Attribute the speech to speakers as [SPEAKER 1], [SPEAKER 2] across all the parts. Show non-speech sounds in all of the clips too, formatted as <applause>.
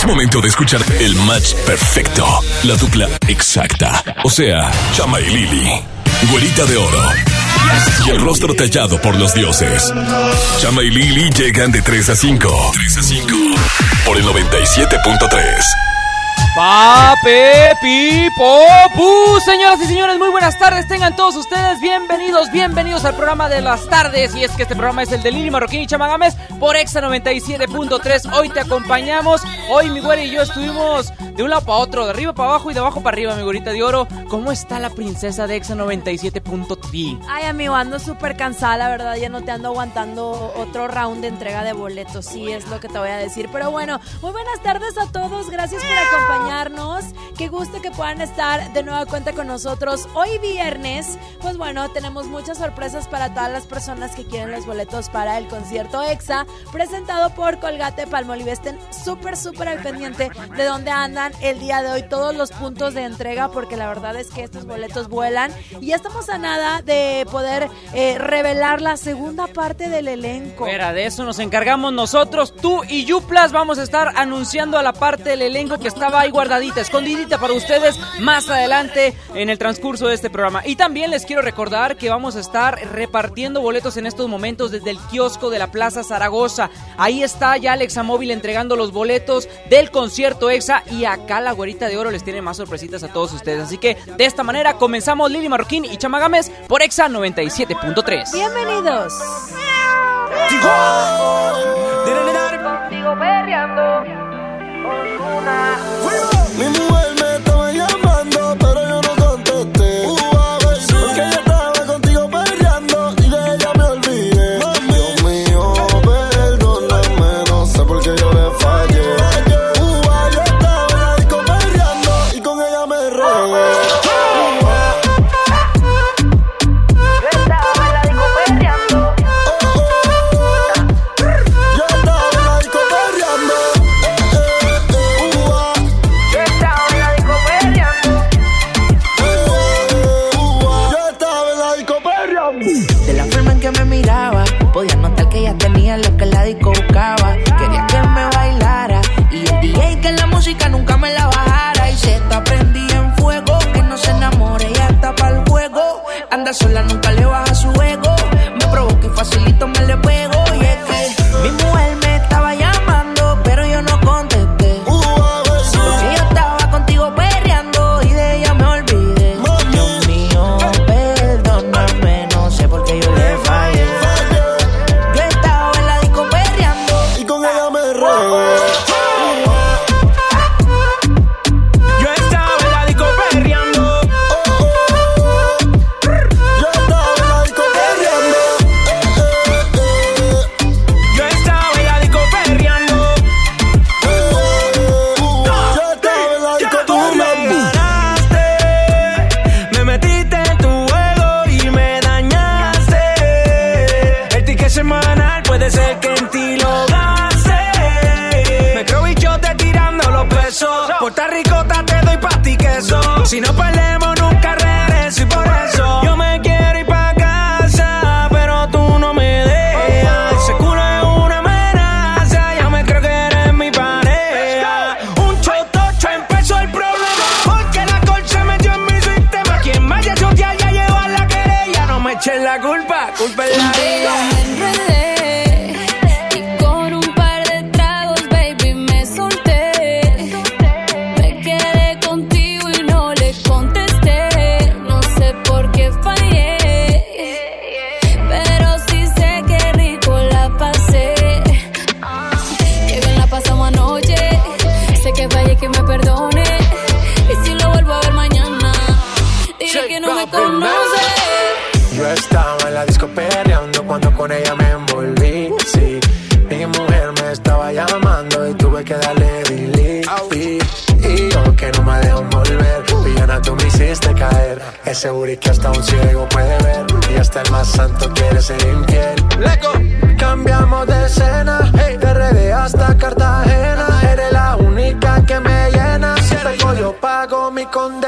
[SPEAKER 1] Es momento de escuchar el match perfecto. La dupla exacta. O sea, Chama y Lili. Güerita de oro. Y el rostro tallado por los dioses. Chama y Lili llegan de 3 a 5. 3 a 5. Por el 97.3.
[SPEAKER 2] Pape Pipo Señoras y señores, muy buenas tardes. Tengan todos ustedes bienvenidos, bienvenidos al programa de las tardes. Y es que este programa es el de Lili Marroquín y Chamagames por Exa 97.3. Hoy te acompañamos. Hoy mi güera y yo estuvimos de un lado para otro, de arriba para abajo y de abajo para arriba, mi güerita de oro. ¿Cómo está la princesa de Exa 97.3?
[SPEAKER 3] Ay, amigo, ando súper cansada, la verdad. Ya no te ando aguantando otro round de entrega de boletos. Sí, es lo que te voy a decir. Pero bueno, muy buenas tardes a todos. Gracias por acompañarnos acompañarnos. Qué gusto que puedan estar de nueva cuenta con nosotros. Hoy viernes, pues bueno, tenemos muchas sorpresas para todas las personas que quieren los boletos para el concierto EXA, presentado por Colgate Palmolive. Estén súper, súper al pendiente de dónde andan el día de hoy, todos los puntos de entrega, porque la verdad es que estos boletos vuelan. Y ya estamos a nada de poder eh, revelar la segunda parte del elenco.
[SPEAKER 2] Mira, de eso nos encargamos nosotros. Tú y Yuplas vamos a estar anunciando a la parte del elenco que estaba ahí guardadita, escondidita para ustedes más adelante en el transcurso de este programa. Y también les quiero recordar que vamos a estar repartiendo boletos en estos momentos desde el kiosco de la Plaza Zaragoza. Ahí está ya Alexa Móvil entregando los boletos del concierto EXA y acá la güerita de oro les tiene más sorpresitas a todos ustedes. Así que de esta manera comenzamos Lili Marroquín y Chamagames por EXA 97.3.
[SPEAKER 3] Bienvenidos.
[SPEAKER 4] We're sola, nunca le baja su ego.
[SPEAKER 5] Puerto Ricota te doy pa' ti queso. Si no perdemos Ese booty que hasta un ciego puede ver y hasta el más santo quiere ser infiel. Cambiamos de escena, hey, de RD hasta Cartagena. Eres la única que me llena. Si yo pago mi condena.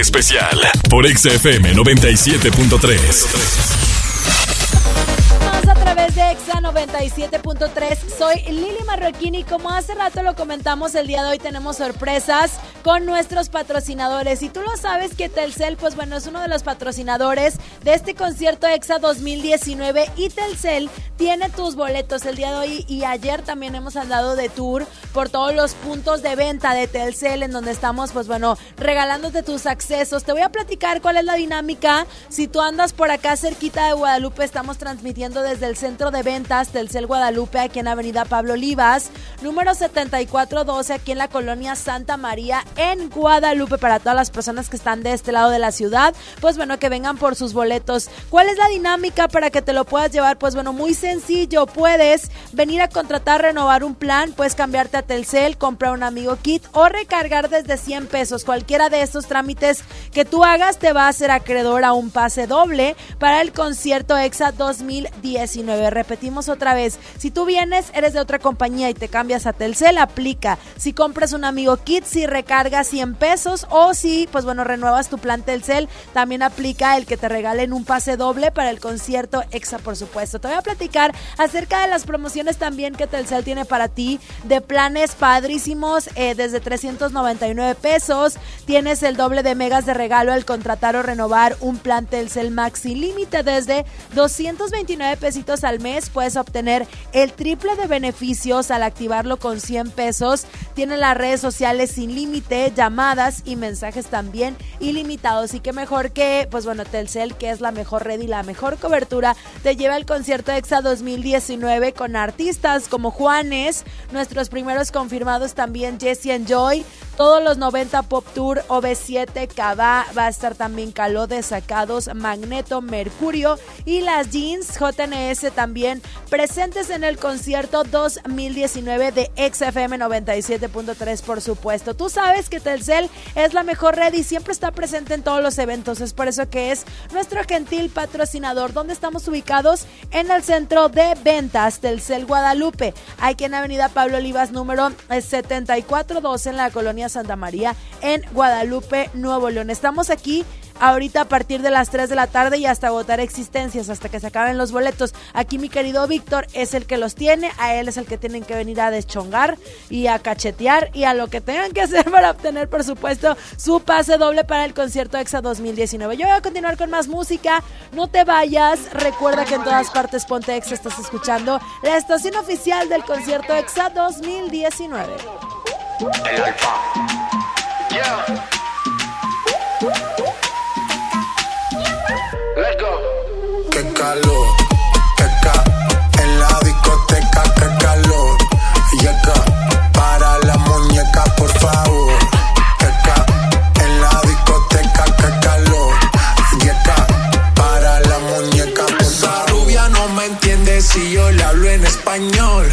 [SPEAKER 1] Especial por XFM 97.3.
[SPEAKER 3] Más a través de Exa 97.3. Soy Lili Marroquín y como hace rato lo comentamos, el día de hoy tenemos sorpresas con nuestros patrocinadores. Y tú lo sabes que Telcel, pues bueno, es uno de los patrocinadores de este concierto Exa 2019 y Telcel tiene tus boletos el día de hoy y ayer también hemos andado de tour por todos los puntos de venta de Telcel en donde estamos, pues bueno, regalándote tus accesos. Te voy a platicar cuál es la dinámica. Si tú andas por acá cerquita de Guadalupe, estamos transmitiendo desde el centro de ventas Telcel Guadalupe aquí en Avenida Pablo Olivas, número 7412 aquí en la colonia Santa María en Guadalupe para todas las personas que están de este lado de la ciudad. Pues bueno, que vengan por sus boletos. ¿Cuál es la dinámica para que te lo puedas llevar? Pues bueno, muy sencillo. Puedes venir a contratar, renovar un plan, puedes cambiarte a Telcel, comprar un amigo kit o recargar desde 100 pesos. Cualquiera de estos trámites que tú hagas te va a hacer acreedor a un pase doble para el concierto EXA 2019. Repetimos otra vez. Si tú vienes, eres de otra compañía y te cambias a Telcel, aplica. Si compras un amigo kit, si recargas 100 pesos o si, pues bueno, renuevas tu plan Telcel, también aplica el que te regalen un pase doble para el concierto EXA, por supuesto. Te voy a platicar acerca de las promociones también que Telcel tiene para ti de planes padrísimos eh, desde 399 pesos. Tienes el doble de megas de regalo al contratar o renovar un plan Telcel Maxi Límite desde 229 pesitos al mes. Puedes obtener el triple de beneficios al activarlo con 100 pesos. Tiene las redes sociales sin límite, llamadas y mensajes también ilimitados. Y qué mejor que, pues bueno, Telcel, que es la mejor red y la mejor cobertura, te lleva al concierto EXA 2019 con artistas como Juanes, nuestros primeros confirmados también Jesse and Joy, todos los 90 Pop Tour, OV7, Cava, va a estar también Caló de Sacados, Magneto, Mercurio y las Jeans JNS también presentes en el concierto 2019 de XFM 97.3 por supuesto. Tú sabes que Telcel es la mejor red y siempre está presente en todos los eventos, es por eso que es nuestro gentil patrocinador. ¿Dónde estamos ubicados? En el centro de ventas Telcel Guadalupe, aquí en Avenida Pablo Olivas número 7412 en la colonia Santa María en Guadalupe, Nuevo León. Estamos aquí ahorita a partir de las 3 de la tarde y hasta agotar existencias, hasta que se acaben los boletos. Aquí mi querido Víctor es el que los tiene, a él es el que tienen que venir a deschongar y a cachetear y a lo que tengan que <laughs> hacer para obtener, por supuesto, su pase doble para el concierto EXA 2019. Yo voy a continuar con más música, no te vayas, recuerda que en todas partes Ponte EXA estás escuchando la estación oficial del concierto EXA 2019.
[SPEAKER 6] El alfa. Yeah. Let's go.
[SPEAKER 5] Qué calor, qué ca en la discoteca, qué calor. Y acá, para la muñeca, por favor. Qué ca en la discoteca, qué calor. Y acá, para la muñeca, por favor. Esa rubia no me entiende si yo le hablo en español.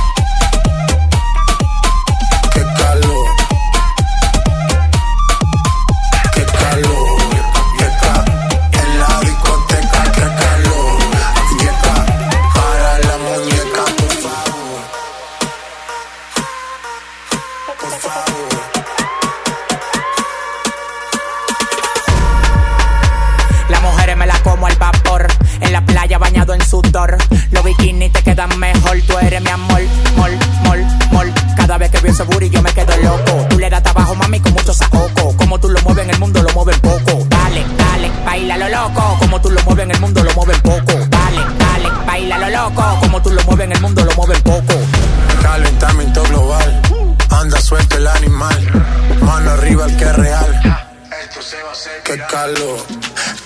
[SPEAKER 7] Los bikinis te quedan mejor. Tú eres mi amor, mol, mol, mol. Cada vez que veo ese booty yo me quedo loco. Tú le das trabajo, mami, con mucho saoco. Como tú lo mueves en el mundo, lo mueves poco. Dale, dale, baila lo loco. Como tú lo mueves en el mundo, lo mueves poco. Dale, dale, baila lo loco. Como tú lo mueves en el mundo, lo mueves poco.
[SPEAKER 5] Calentamiento global. Anda suelto el animal. Mano arriba el que es real. Qué calor,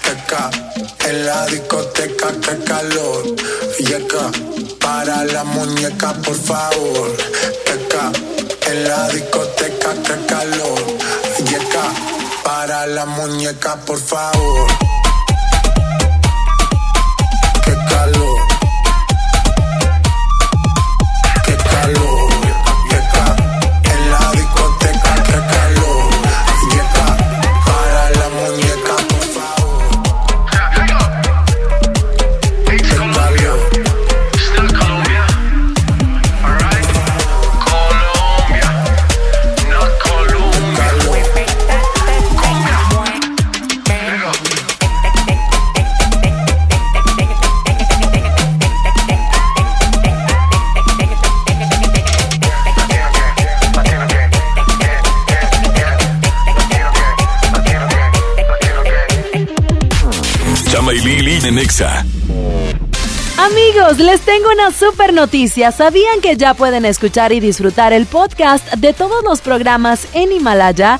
[SPEAKER 5] qué ca en la discoteca, qué calor. Y acá, para la muñeca, por favor. Qué ca en la discoteca, qué calor. Y acá, para la muñeca, por favor.
[SPEAKER 3] Les tengo una super noticia. ¿Sabían que ya pueden escuchar y disfrutar el podcast de todos los programas en Himalaya?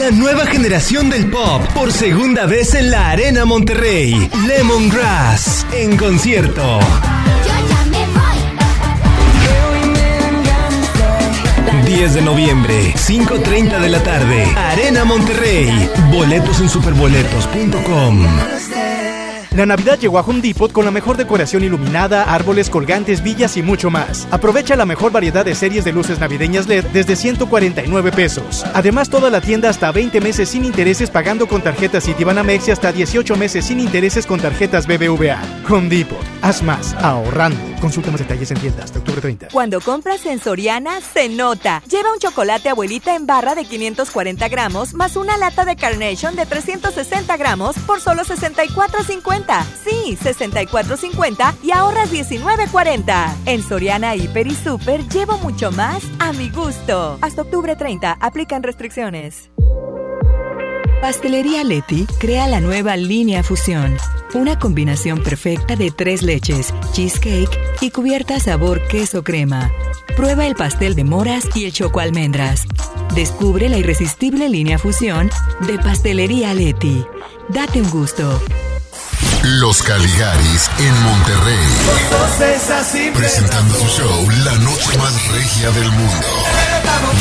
[SPEAKER 8] La nueva generación del pop por segunda vez en la Arena Monterrey. Lemongrass en concierto. 10 de noviembre, 5.30 de la tarde. Arena Monterrey. Boletos en superboletos.com.
[SPEAKER 9] La Navidad llegó a Home Depot con la mejor decoración iluminada, árboles, colgantes, villas y mucho más. Aprovecha la mejor variedad de series de luces navideñas LED desde 149 pesos. Además, toda la tienda hasta 20 meses sin intereses pagando con tarjetas Citibanamex y hasta 18 meses sin intereses con tarjetas BBVA. Home Depot. Haz más, ahorrando. Consulta más detalles en tiendas hasta octubre 30.
[SPEAKER 10] Cuando compras en Soriana, se nota. Lleva un chocolate abuelita en barra de 540 gramos más una lata de Carnation de 360 gramos por solo 64.50. Sí, 64.50 y ahorras 19.40. En Soriana Hiper y Super llevo mucho más a mi gusto. Hasta octubre 30, aplican restricciones.
[SPEAKER 11] Pastelería Leti crea la nueva línea Fusión, una combinación perfecta de tres leches, cheesecake y cubierta sabor queso crema. Prueba el pastel de moras y el choco almendras. Descubre la irresistible línea Fusión de Pastelería Leti. Date un gusto.
[SPEAKER 12] Los Caligaris en Monterrey. Presentando su show La Noche Más Regia del Mundo.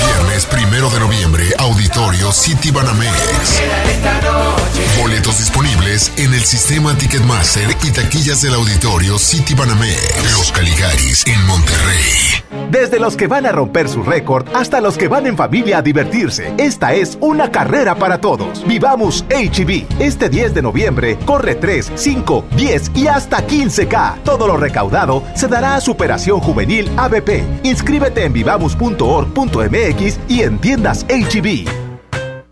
[SPEAKER 12] Viernes primero de noviembre, Auditorio City Banamex. Boletos disponibles en el sistema Ticketmaster y taquillas del Auditorio City Banamex. Los Caligaris en Monterrey.
[SPEAKER 13] Desde los que van a romper su récord hasta los que van en familia a divertirse. Esta es una carrera para todos. Vivamos HB. Este 10 de noviembre corre 3, 5, 10 y hasta 15K. Todo lo recaudado se dará a Superación Juvenil ABP. Inscríbete en vivamos.org.mx y en tiendas HB.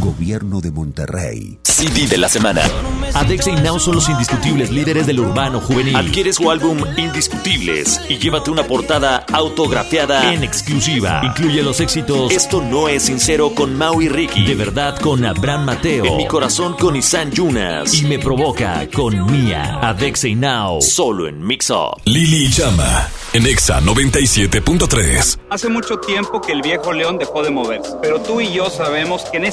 [SPEAKER 14] Gobierno de Monterrey.
[SPEAKER 15] CD de la semana. Adexa y Now son los indiscutibles líderes del urbano juvenil. Adquiere su álbum Indiscutibles y llévate una portada autografiada en exclusiva. Incluye los éxitos Esto no es sincero con Mau y Ricky. De verdad con Abraham Mateo. En mi corazón con Isan Yunas. Y me provoca con Mía. Adexa y Now. Solo en Mix Up.
[SPEAKER 1] Lili y Chama en Exa 97.3.
[SPEAKER 16] Hace mucho tiempo que el viejo león dejó de moverse, pero tú y yo sabemos que en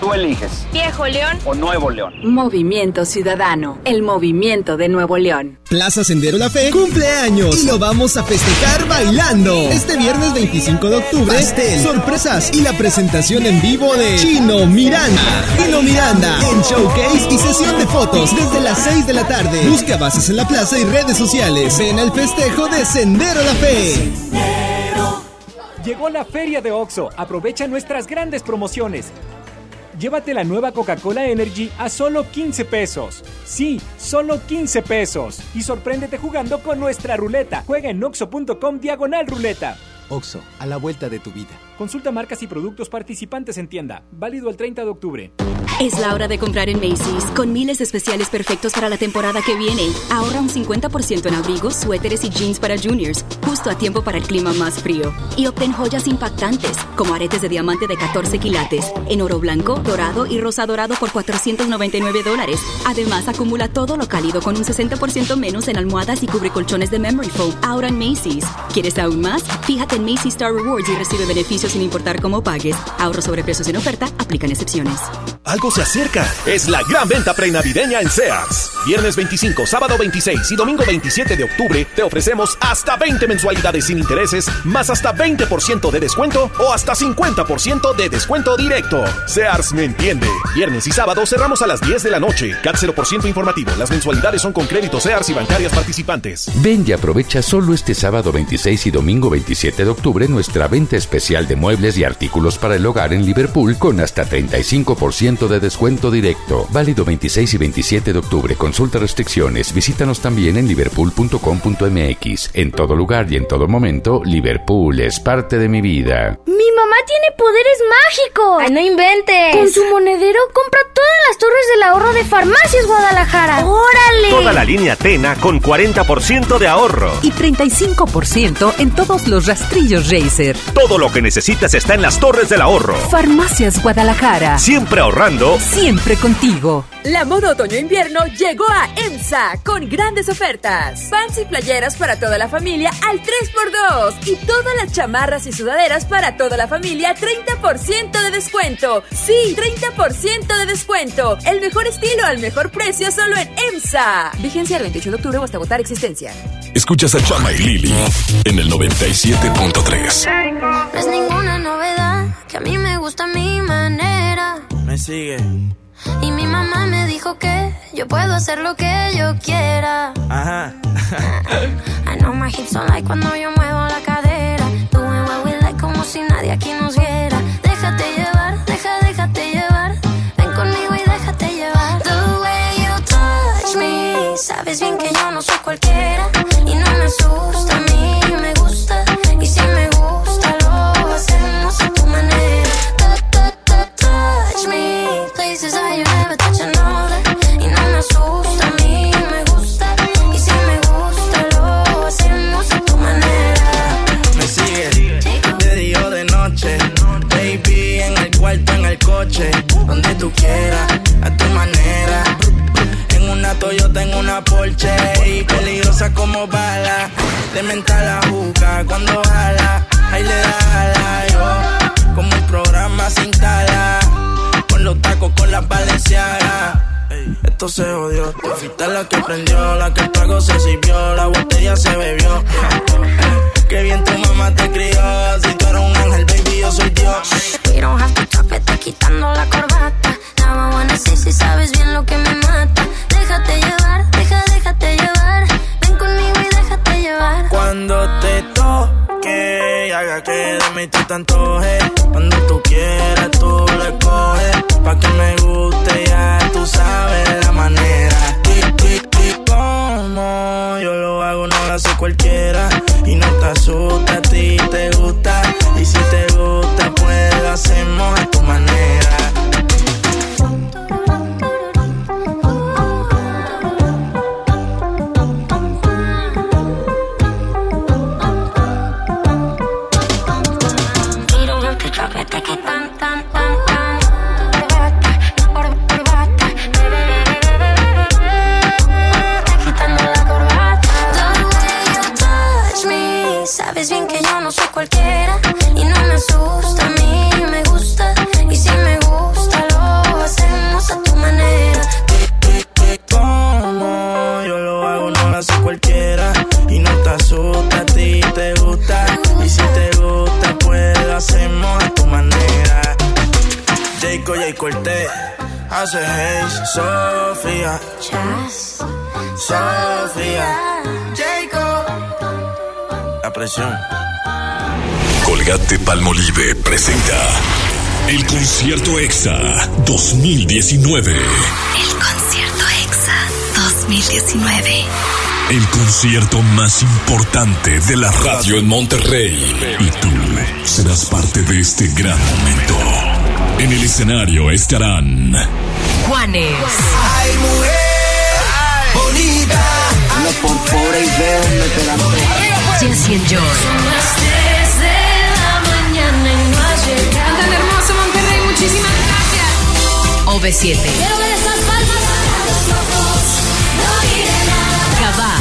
[SPEAKER 16] Tú eliges.
[SPEAKER 17] Viejo León
[SPEAKER 16] o Nuevo León.
[SPEAKER 18] Movimiento Ciudadano, el movimiento de Nuevo León.
[SPEAKER 19] Plaza Sendero La Fe cumpleaños y lo vamos a festejar bailando. Este viernes 25 de octubre, pastel, sorpresas y la presentación en vivo de Chino Miranda. Chino Miranda en showcase y sesión de fotos desde las 6 de la tarde. Busca bases en la plaza y redes sociales. Ven al festejo de Sendero La Fe.
[SPEAKER 20] Llegó la feria de OXO. Aprovecha nuestras grandes promociones. Llévate la nueva Coca-Cola Energy a solo 15 pesos. Sí, solo 15 pesos. Y sorpréndete jugando con nuestra ruleta. Juega en oxo.com diagonal ruleta.
[SPEAKER 21] Oxo, a la vuelta de tu vida.
[SPEAKER 20] Consulta marcas y productos participantes en tienda. Válido el 30 de octubre.
[SPEAKER 18] Es la hora de comprar en Macy's, con miles especiales perfectos para la temporada que viene. Ahorra un 50% en abrigos, suéteres y jeans para juniors, justo a tiempo para el clima más frío. Y obtén joyas impactantes, como aretes de diamante de 14 quilates, en oro blanco, dorado y rosa dorado por 499 dólares. Además, acumula todo lo cálido con un 60% menos en almohadas y cubre colchones de Memory Foam. Ahora en Macy's. ¿Quieres aún más? Fíjate en Macy's Star Rewards y recibe beneficios sin importar cómo pagues. Ahorro sobre precios en oferta, aplican excepciones.
[SPEAKER 22] Se acerca. Es la gran venta prenavideña en Sears. Viernes 25, sábado 26 y domingo 27 de octubre te ofrecemos hasta 20 mensualidades sin intereses, más hasta 20% de descuento o hasta 50% de descuento directo. Sears me entiende. Viernes y sábado cerramos a las 10 de la noche. CAT 0% informativo. Las mensualidades son con créditos Sears y bancarias participantes.
[SPEAKER 23] Ven y aprovecha solo este sábado 26 y domingo 27 de octubre nuestra venta especial de muebles y artículos para el hogar en Liverpool con hasta 35% de descuento directo. Válido 26 y 27 de octubre. Consulta restricciones. Visítanos también en liverpool.com.mx. En todo lugar y en todo momento, Liverpool es parte de mi vida.
[SPEAKER 24] ¡Mi mamá tiene poderes mágicos!
[SPEAKER 17] ¡Ay, no inventes!
[SPEAKER 24] Con su monedero compra todas las torres del ahorro de Farmacias Guadalajara. ¡Órale!
[SPEAKER 25] Toda la línea Tena con 40% de ahorro.
[SPEAKER 26] Y 35% en todos los rastrillos Racer.
[SPEAKER 25] Todo lo que necesitas está en las torres del ahorro.
[SPEAKER 26] Farmacias Guadalajara.
[SPEAKER 25] Siempre ahorrando.
[SPEAKER 26] Siempre contigo.
[SPEAKER 27] La moda otoño-invierno llegó a EMSA con grandes ofertas. Pants y playeras para toda la familia al 3x2 y todas las chamarras y sudaderas para toda la familia 30% de descuento. Sí, 30% de descuento. El mejor estilo al mejor precio solo en EMSA. Vigencia el 28 de octubre o hasta agotar existencia.
[SPEAKER 1] Escuchas a Chama y Lili en el 97.3.
[SPEAKER 24] No es ninguna novedad que a mí me gusta mi manera.
[SPEAKER 28] Me sigue.
[SPEAKER 24] Y mi mamá me dijo que yo puedo hacer lo que yo quiera.
[SPEAKER 28] Ajá.
[SPEAKER 24] I know my hips don't like cuando yo muevo la cadera. Doing what we like como si nadie aquí nos viera. Déjate llevar, deja, déjate llevar. Ven conmigo y déjate llevar. The way you touch me. Sabes bien que yo no soy cualquiera. Y no me asusta,
[SPEAKER 28] De mental la juca cuando jala. Ahí le da jala yo. Como un programa sin tala. Con los tacos, con las valencianas. Esto se jodió. Tú fuiste la que prendió, la que el trago se sirvió, la botella se bebió. Qué bien tu mamá te crió. Si tú eres un ángel, baby, yo soy Dios.
[SPEAKER 24] We don't have to talk, quitando la corbata. Now I wanna see si sabes bien que
[SPEAKER 28] de mí tú te antojes. Cuando tú quieras, tú le coges. Pa' que me guste, ya tú sabes la manera. Como yo lo hago, no lo hace cualquiera. Y no te asusta, a ti te gusta. Y si te gusta, pues lo hacemos hace Haze, Sofía. Sofía. Jayco. La presión.
[SPEAKER 1] Colgate Palmolive presenta el concierto EXA 2019.
[SPEAKER 29] El concierto EXA 2019.
[SPEAKER 1] El concierto más importante de la radio en Monterrey. Y tú serás parte de este gran momento. En el escenario estarán
[SPEAKER 24] Juanes.
[SPEAKER 30] Ay, mujer bonita.
[SPEAKER 31] No por pobre y veo me
[SPEAKER 24] Jesse and Joy.
[SPEAKER 32] Tan hermoso Monterrey, muchísimas gracias.
[SPEAKER 24] OV7. Cabá.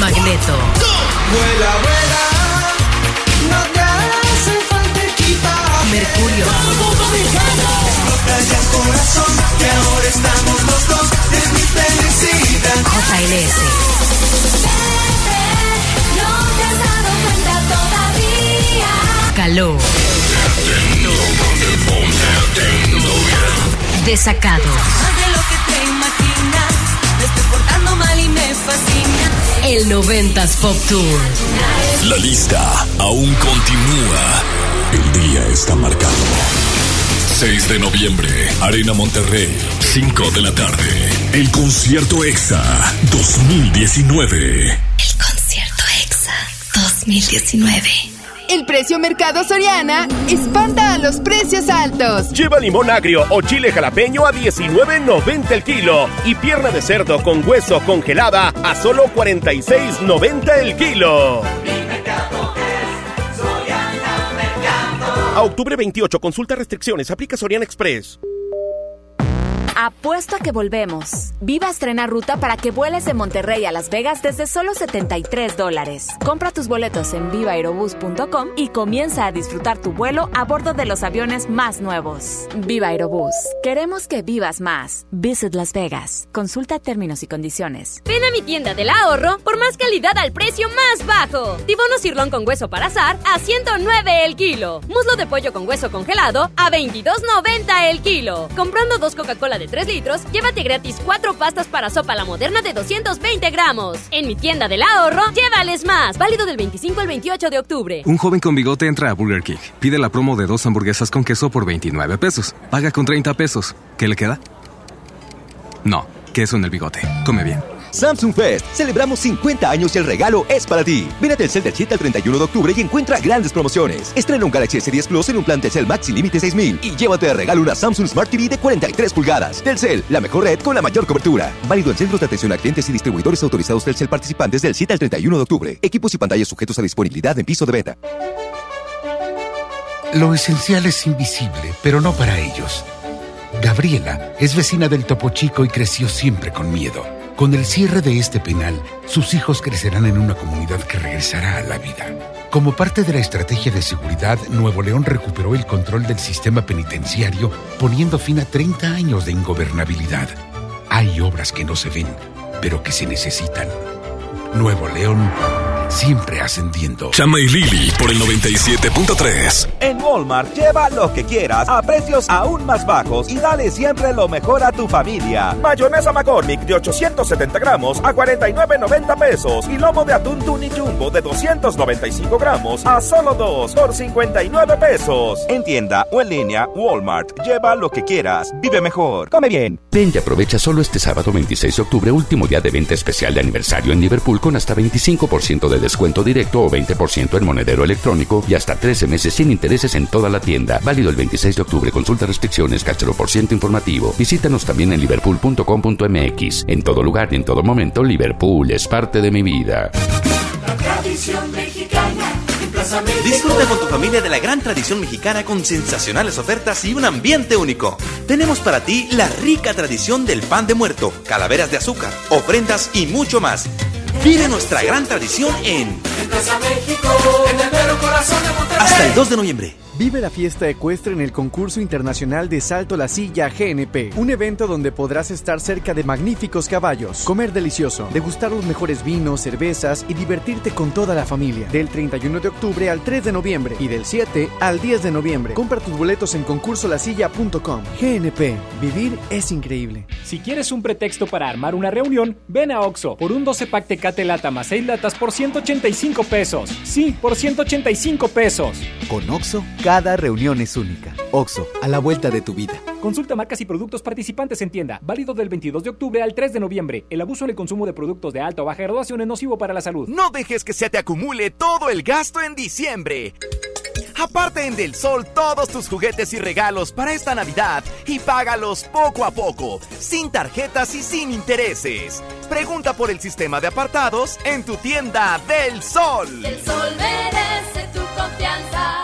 [SPEAKER 24] Magneto.
[SPEAKER 30] Vuela, vuela.
[SPEAKER 24] Mercurio.
[SPEAKER 30] Explota el corazón. Que ahora estamos los dos. Es mi felicidad.
[SPEAKER 24] JLS.
[SPEAKER 33] No te has dado cuenta todavía.
[SPEAKER 24] Caló. Desacado.
[SPEAKER 33] Más de lo que te imaginas. Me estoy portando mal y me fascina.
[SPEAKER 24] El 90s Pop Tour.
[SPEAKER 1] La lista aún continúa. El día está marcado. 6 de noviembre, Arena Monterrey, 5 de la tarde. El concierto EXA 2019.
[SPEAKER 29] El concierto EXA 2019.
[SPEAKER 34] El precio Mercado Soriana espanta a los precios altos.
[SPEAKER 22] Lleva limón agrio o chile jalapeño a 19.90 el kilo y pierna de cerdo con hueso congelada a solo 46.90 el kilo. A octubre 28, consulta restricciones, aplica Soriana Express.
[SPEAKER 34] Apuesto a que volvemos. Viva estrena ruta para que vueles de Monterrey a Las Vegas desde solo 73 dólares. Compra tus boletos en vivaerobus.com y comienza a disfrutar tu vuelo a bordo de los aviones más nuevos. Viva Aerobús. Queremos que vivas más. Visit Las Vegas. Consulta términos y condiciones.
[SPEAKER 35] Ven a mi tienda del ahorro por más calidad al precio más bajo. Tibono cirlón con hueso para azar a 109 el kilo. Muslo de pollo con hueso congelado a 22.90 el kilo. Comprando dos Coca-Cola de 3 litros, llévate gratis 4 pastas para sopa la moderna de 220 gramos. En mi tienda del ahorro, llévales más. Válido del 25 al 28 de octubre.
[SPEAKER 36] Un joven con bigote entra a Burger King. Pide la promo de dos hamburguesas con queso por 29 pesos. Paga con 30 pesos. ¿Qué le queda? No, queso en el bigote. Come bien.
[SPEAKER 37] Samsung Fest. Celebramos 50 años y el regalo es para ti. Ven a Telcel del 7 al 31 de octubre y encuentra grandes promociones. Estrena un Galaxy S10 Plus en un plan Telcel Maxi Límite 6000 y llévate de regalo una Samsung Smart TV de 43 pulgadas. Telcel, la mejor red con la mayor cobertura. Válido en centros de atención a clientes y distribuidores autorizados Telcel participantes del 7 al 31 de octubre. Equipos y pantallas sujetos a disponibilidad en piso de beta.
[SPEAKER 38] Lo esencial es invisible, pero no para ellos. Gabriela es vecina del Topo Chico y creció siempre con miedo. Con el cierre de este penal, sus hijos crecerán en una comunidad que regresará a la vida. Como parte de la estrategia de seguridad, Nuevo León recuperó el control del sistema penitenciario, poniendo fin a 30 años de ingobernabilidad. Hay obras que no se ven, pero que se necesitan. Nuevo León siempre ascendiendo.
[SPEAKER 1] Chama y Lili por el 97.3.
[SPEAKER 25] En Walmart lleva lo que quieras a precios aún más bajos y dale siempre lo mejor a tu familia.
[SPEAKER 22] Mayonesa McCormick de 870 gramos a 49.90 pesos y lomo de atún Tuni Jumbo de 295 gramos a solo 2 por 59 pesos.
[SPEAKER 25] En tienda o en línea, Walmart. Lleva lo que quieras. Vive mejor. Come bien.
[SPEAKER 23] Ven y aprovecha solo este sábado 26 de octubre, último día de venta especial de aniversario en Liverpool con hasta 25% de descuento directo o 20% en monedero electrónico y hasta 13 meses sin intereses en toda la tienda. Válido el 26 de octubre. Consulta restricciones, cachero por ciento informativo. Visítanos también en liverpool.com.mx. En todo lugar y en todo momento, Liverpool es parte de mi vida.
[SPEAKER 30] La tradición mexicana.
[SPEAKER 39] Disfruta con tu familia de la gran tradición mexicana con sensacionales ofertas y un ambiente único. Tenemos para ti la rica tradición del pan de muerto, calaveras de azúcar, ofrendas y mucho más. Vive nuestra gran tradición en
[SPEAKER 30] Plaza México, en el mero corazón de Monterrey.
[SPEAKER 39] hasta el 2 de noviembre.
[SPEAKER 40] Vive la fiesta ecuestre en el concurso internacional de Salto la Silla GNP, un evento donde podrás estar cerca de magníficos caballos, comer delicioso, degustar los mejores vinos, cervezas y divertirte con toda la familia. Del 31 de octubre al 3 de noviembre y del 7 al 10 de noviembre. Compra tus boletos en concursolasilla.com. GNP, vivir es increíble.
[SPEAKER 20] Si quieres un pretexto para armar una reunión, ven a Oxo por un 12 pack Tecate Lata más 6 latas por 185 pesos. Sí, por 185 pesos.
[SPEAKER 41] Con Oxo, cada reunión es única. Oxo, a la vuelta de tu vida.
[SPEAKER 20] Consulta marcas y productos participantes en tienda. Válido del 22 de octubre al 3 de noviembre. El abuso en el consumo de productos de alta o baja graduación es nocivo para la salud.
[SPEAKER 42] No dejes que se te acumule todo el gasto en diciembre.
[SPEAKER 43] Aparte en Del Sol todos tus juguetes y regalos para esta Navidad y págalos poco a poco, sin tarjetas y sin intereses. Pregunta por el sistema de apartados en tu tienda Del Sol.
[SPEAKER 24] El sol merece tu confianza.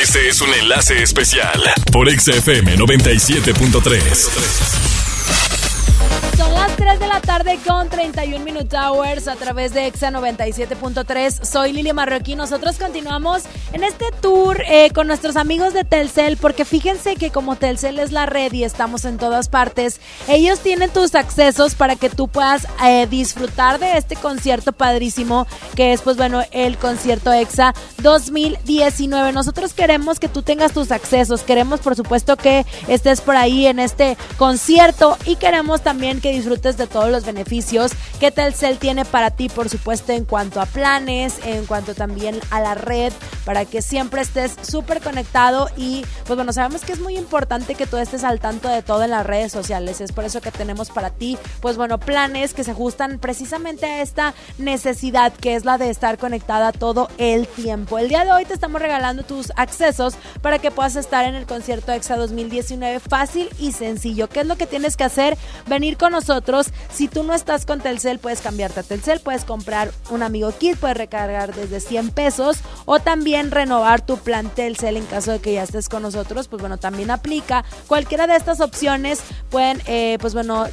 [SPEAKER 1] Este es un enlace especial por XFM 97.3.
[SPEAKER 3] Son las 3 de la tarde con 31 Minute Hours a través de EXA 97.3. Soy Lili Marroquí. Nosotros continuamos en este tour eh, con nuestros amigos de Telcel, porque fíjense que como Telcel es la red y estamos en todas partes, ellos tienen tus accesos para que tú puedas eh, disfrutar de este concierto padrísimo que es, pues bueno, el concierto EXA 2019. Nosotros queremos que tú tengas tus accesos, queremos por supuesto que estés por ahí en este concierto y queremos también que disfrutes de todos los beneficios que Telcel tiene para ti, por supuesto, en cuanto a planes, en cuanto también a la red, para que siempre estés súper conectado y pues bueno, sabemos que es muy importante que tú estés al tanto de todo en las redes sociales. Es por eso que tenemos para ti, pues bueno, planes que se ajustan precisamente a esta necesidad que es la de estar conectada todo el tiempo. El día de hoy te estamos regalando tus accesos para que puedas estar en el concierto EXA 2019 fácil y sencillo. ¿Qué es lo que tienes que hacer? Venir con nosotros. Si tú no estás con Telcel, puedes cambiarte a Telcel, puedes comprar un amigo kit, puedes recargar desde 100 pesos o también renovar tu plan Telcel en caso de que ya estés con nosotros. Pues bueno, también aplica. Cualquiera de estas opciones pueden, eh, pues bueno,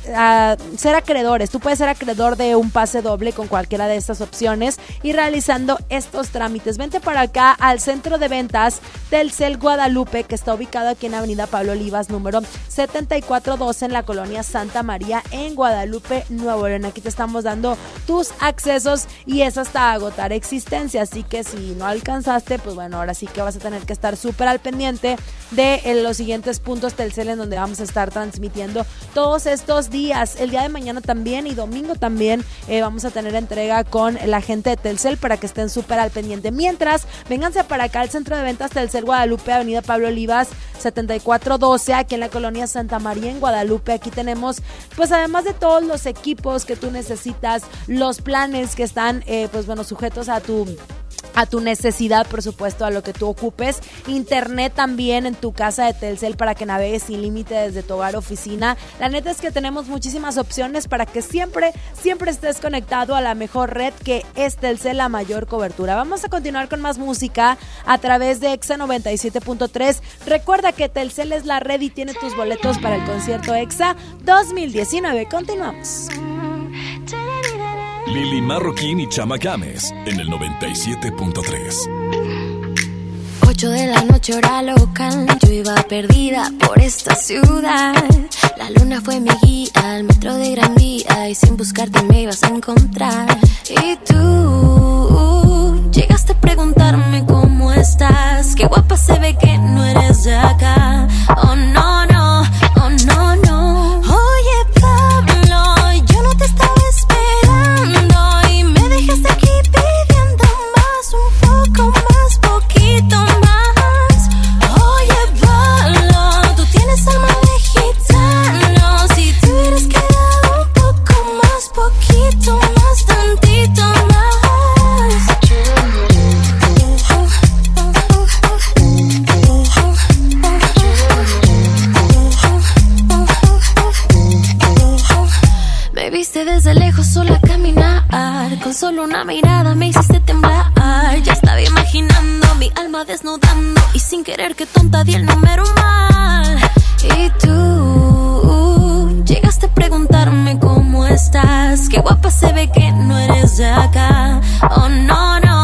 [SPEAKER 3] ser acreedores. Tú puedes ser acreedor de un pase doble con cualquiera de estas opciones y realizando estos trámites. Vente para acá al centro de ventas Telcel Guadalupe, que está ubicado aquí en Avenida Pablo Olivas, número 7412 en la colonia Santa María en Guadalupe, Nuevo León. Aquí te estamos dando tus accesos y es hasta agotar existencia. Así que si no alcanzaste, pues bueno, ahora sí que vas a tener que estar súper al pendiente de eh, los siguientes puntos Telcel en donde vamos a estar transmitiendo todos estos días. El día de mañana también y domingo también eh, vamos a tener entrega con la gente de Telcel para que estén súper al pendiente. Mientras, vénganse para acá al centro de ventas Telcel Guadalupe, Avenida Pablo Olivas 7412, aquí en la colonia Santa María en Guadalupe. Aquí tenemos, pues además de todos los equipos que tú necesitas, los planes que están, eh, pues bueno, sujetos a tu a tu necesidad, por supuesto, a lo que tú ocupes. Internet también en tu casa de Telcel para que navegues sin límite desde tu hogar oficina. La neta es que tenemos muchísimas opciones para que siempre, siempre estés conectado a la mejor red que es Telcel, la mayor cobertura. Vamos a continuar con más música a través de EXA 97.3. Recuerda que Telcel es la red y tiene tus boletos para el concierto EXA 2019. Continuamos.
[SPEAKER 1] Lili Marroquín y Chama Games en el 97.3.
[SPEAKER 24] 8 de la noche hora local, yo iba perdida por esta ciudad. La luna fue mi guía al metro de Gran Vía y sin buscarte me ibas a encontrar. Y tú llegaste a preguntarme cómo estás, qué guapa se ve que no eres de acá. Oh no con solo una mirada me hiciste temblar. Ya estaba imaginando mi alma desnudando y sin querer que tonta di el número mal. Y tú llegaste a preguntarme cómo estás, qué guapa se ve que no eres de acá. Oh no no,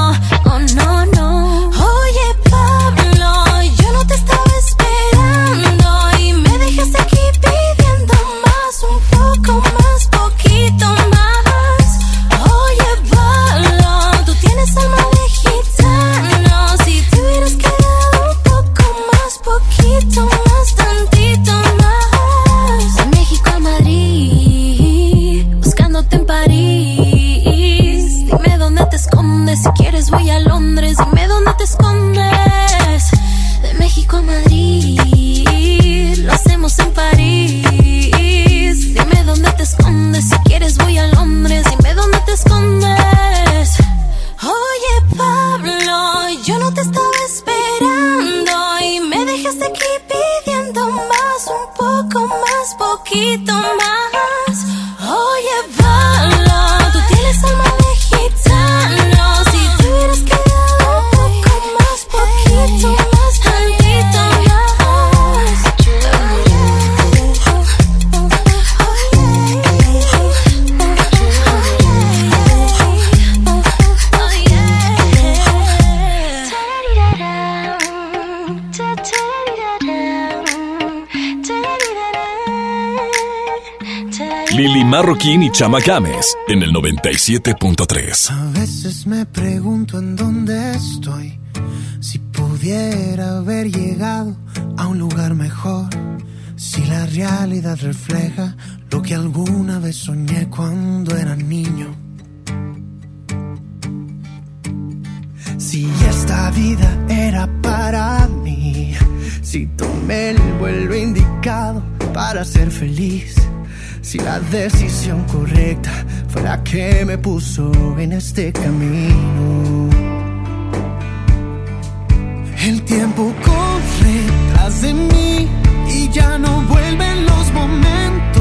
[SPEAKER 1] Marroquín y Chama Games en el 97.3.
[SPEAKER 44] A veces me pregunto en dónde estoy. Si pudiera haber llegado a un lugar mejor. Si la realidad refleja lo que alguna vez soñé cuando era niño. Si esta vida era para mí. Si tomé el vuelo indicado para ser feliz. Si la decisión correcta fue la que me puso en este camino. El tiempo corre tras de mí y ya no vuelven los momentos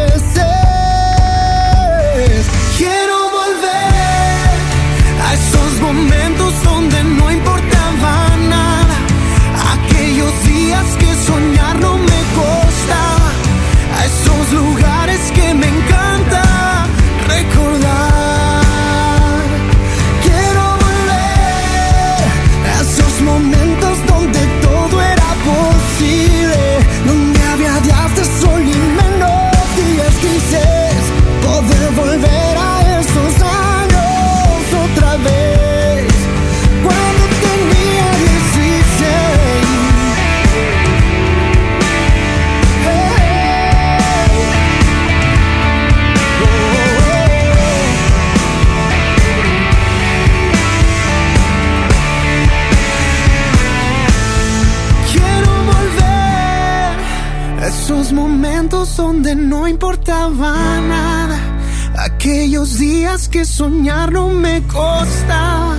[SPEAKER 44] Días que soñar no me costaba.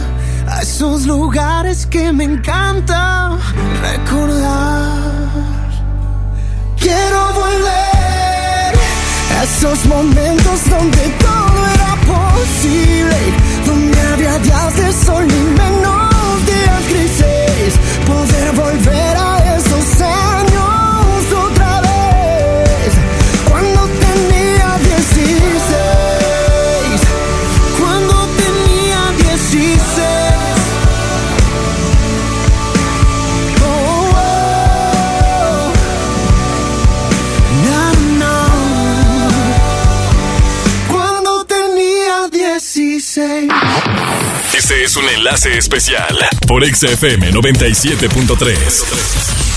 [SPEAKER 44] A esos lugares que me encanta recordar. Quiero volver a esos momentos donde todo era posible. Donde había días de sol y menos días grises. Poder volver
[SPEAKER 1] un enlace especial por XFM 97.3.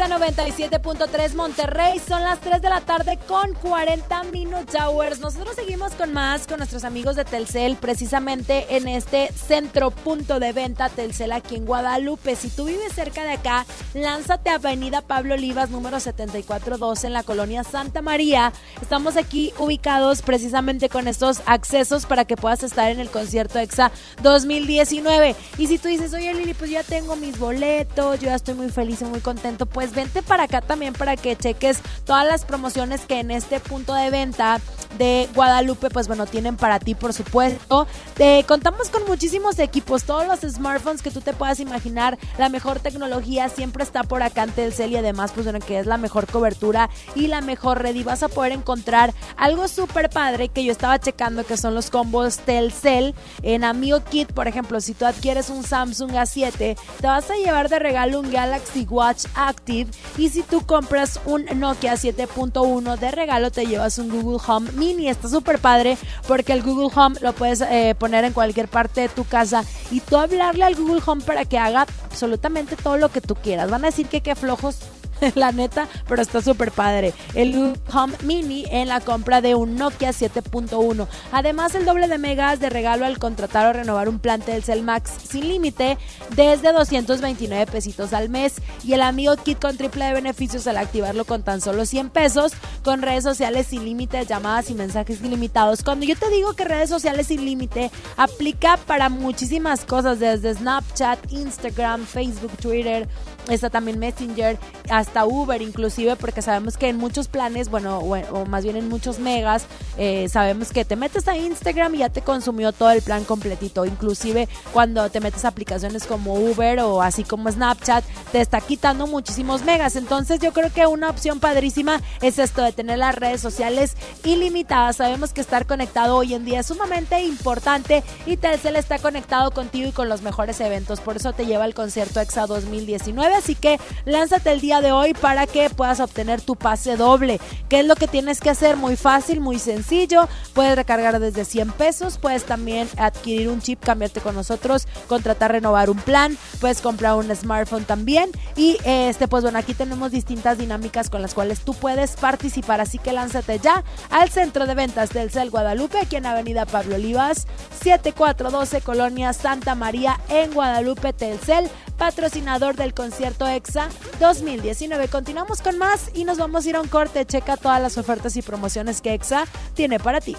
[SPEAKER 3] Exa 97.3 Monterrey. Son las 3 de la tarde con 40 Minute Hours. Nosotros seguimos con más con nuestros amigos de Telcel, precisamente en este centro punto de venta Telcel aquí en Guadalupe. Si tú vives cerca de acá, lánzate a Avenida Pablo Olivas, número 7412 en la colonia Santa María. Estamos aquí ubicados precisamente con estos accesos para que puedas estar en el concierto EXA 2019. Y si tú dices, oye Lili, pues ya tengo mis boletos, yo ya estoy muy feliz y muy contento, pues vente para acá también para que cheques todas las promociones que en este punto de venta de Guadalupe, pues bueno, tienen para ti, por supuesto. Te contamos con muchísimos equipos, todos los smartphones que tú te puedas imaginar, la mejor tecnología siempre está por acá en Telcel y además, pues bueno, que es la mejor cobertura y la mejor red y vas a poder encontrar algo súper padre que yo estaba checando que son los combos Telcel en Amigo Kit, por ejemplo, si tú adquieres un Samsung A7, te vas a llevar de regalo un Galaxy Watch Active y si tú compras un Nokia 7.1 de regalo te llevas un Google Home Mini. Está súper padre porque el Google Home lo puedes eh, poner en cualquier parte de tu casa y tú hablarle al Google Home para que haga absolutamente todo lo que tú quieras. Van a decir que qué flojos <laughs> la neta, pero está súper padre. El Home Mini en la compra de un Nokia 7.1. Además, el doble de megas de regalo al contratar o renovar un plan Telcel Max sin límite desde 229 pesitos al mes. Y el amigo kit con triple de beneficios al activarlo con tan solo 100 pesos, con redes sociales sin límite, llamadas y mensajes ilimitados. Cuando yo te digo que redes sociales sin límite, aplica para muchísimas cosas, desde Snapchat, Instagram, Facebook, Twitter, está también Messenger, hasta Uber inclusive, porque sabemos que en muchos planes, bueno, o, más bien en muchos megas, eh, sabemos que te metes a Instagram y ya te consumió todo el plan completito. Inclusive cuando te metes a aplicaciones como Uber o así como Snapchat, te está quitando muchísimos megas. Entonces yo creo que una opción padrísima es esto de tener las redes sociales ilimitadas. Sabemos que estar conectado hoy en día es sumamente importante y Telcel está conectado contigo y con los mejores eventos. Por eso te lleva al concierto EXA 2019 así que lánzate el día de hoy para que puedas obtener tu pase doble. ¿Qué es lo que tienes que hacer? Muy fácil, muy sencillo. Puedes recargar desde 100 pesos, puedes también adquirir un chip, cambiarte con nosotros, contratar, renovar un plan, puedes comprar un smartphone también y este pues bueno, aquí tenemos distintas dinámicas con las cuales tú puedes participar, así que lánzate ya al centro de ventas del CEL Guadalupe, aquí en Avenida Pablo Olivas, 7412 Colonia Santa María en Guadalupe Telcel, patrocinador del concierto concierto EXA 2019. Continuamos con más y nos vamos a ir a un corte. Checa todas las ofertas y promociones que EXA tiene para ti.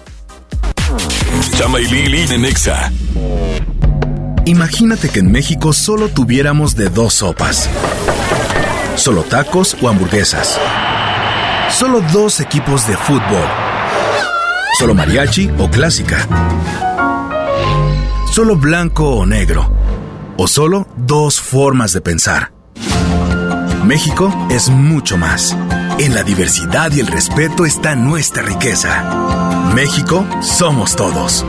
[SPEAKER 1] Chama y Lili en EXA.
[SPEAKER 45] Imagínate que en México solo tuviéramos de dos sopas. Solo tacos o hamburguesas. Solo dos equipos de fútbol. Solo mariachi o clásica. Solo blanco o negro. O solo dos formas de pensar. México es mucho más. En la diversidad y el respeto está nuestra riqueza. México somos todos.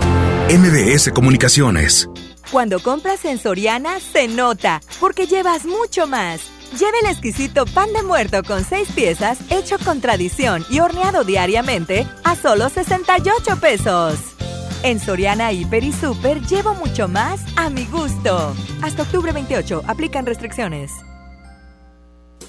[SPEAKER 45] MBS Comunicaciones.
[SPEAKER 10] Cuando compras en Soriana, se nota, porque llevas mucho más. Lleve el exquisito pan de muerto con seis piezas, hecho con tradición y horneado diariamente, a solo 68 pesos. En Soriana Hiper y Super llevo mucho más a mi gusto. Hasta octubre 28, aplican restricciones.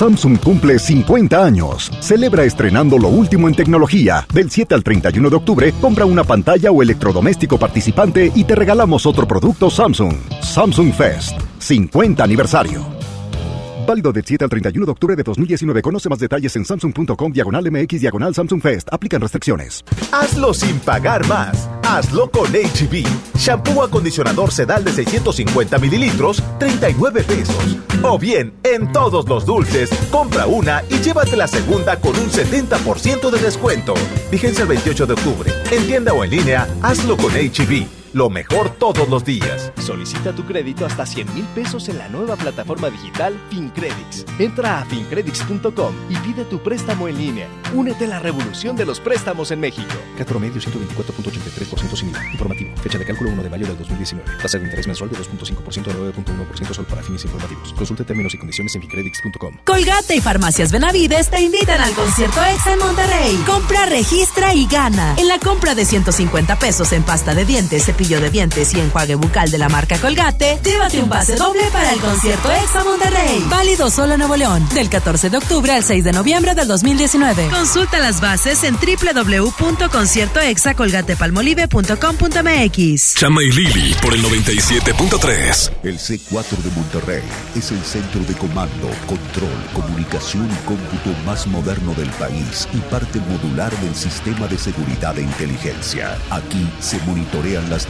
[SPEAKER 46] Samsung cumple 50 años. Celebra estrenando lo último en tecnología. Del 7 al 31 de octubre, compra una pantalla o electrodoméstico participante y te regalamos otro producto Samsung. Samsung Fest. 50 aniversario. Válido del 7 al 31 de octubre de 2019. Conoce más detalles en samsung.com diagonal mx diagonal Samsung Fest. Aplican restricciones.
[SPEAKER 47] Hazlo sin pagar más. Hazlo con HB. Shampoo acondicionador sedal de 650 mililitros, 39 pesos. O bien, en todos los dulces, compra una y llévate la segunda con un 70% de descuento. Vigencia el 28 de octubre. En tienda o en línea, hazlo con HB. Lo mejor todos los días.
[SPEAKER 48] Solicita tu crédito hasta 100 mil pesos en la nueva plataforma digital FinCredits. Entra a fincredits.com y pide tu préstamo en línea.
[SPEAKER 49] Únete a la revolución de los préstamos en México.
[SPEAKER 48] Cat promedio 124.83% sin IVA. Informativo. Fecha de cálculo 1 de mayo del 2019. Tasa de interés mensual de 2.5% a 9.1% solo para fines informativos. Consulte términos y condiciones en ficredits.com.
[SPEAKER 50] Colgate y Farmacias Benavides te invitan al concierto EXA en Monterrey. Compra, registra y gana. En la compra de 150 pesos en pasta de dientes, cepillo de dientes y enjuague bucal de la marca Colgate, llévate un pase doble para el concierto EXA Monterrey. Válido solo en Nuevo León. Del 14 de octubre al 6 de noviembre del 2019. Consulta las bases en www.conciertoexacolgatepalmolive.com.mx.
[SPEAKER 1] Chama y Lili por el 97.3.
[SPEAKER 14] El C4 de Monterrey es el centro de comando, control, comunicación y cómputo más moderno del país y parte modular del sistema de seguridad e inteligencia. Aquí se monitorean las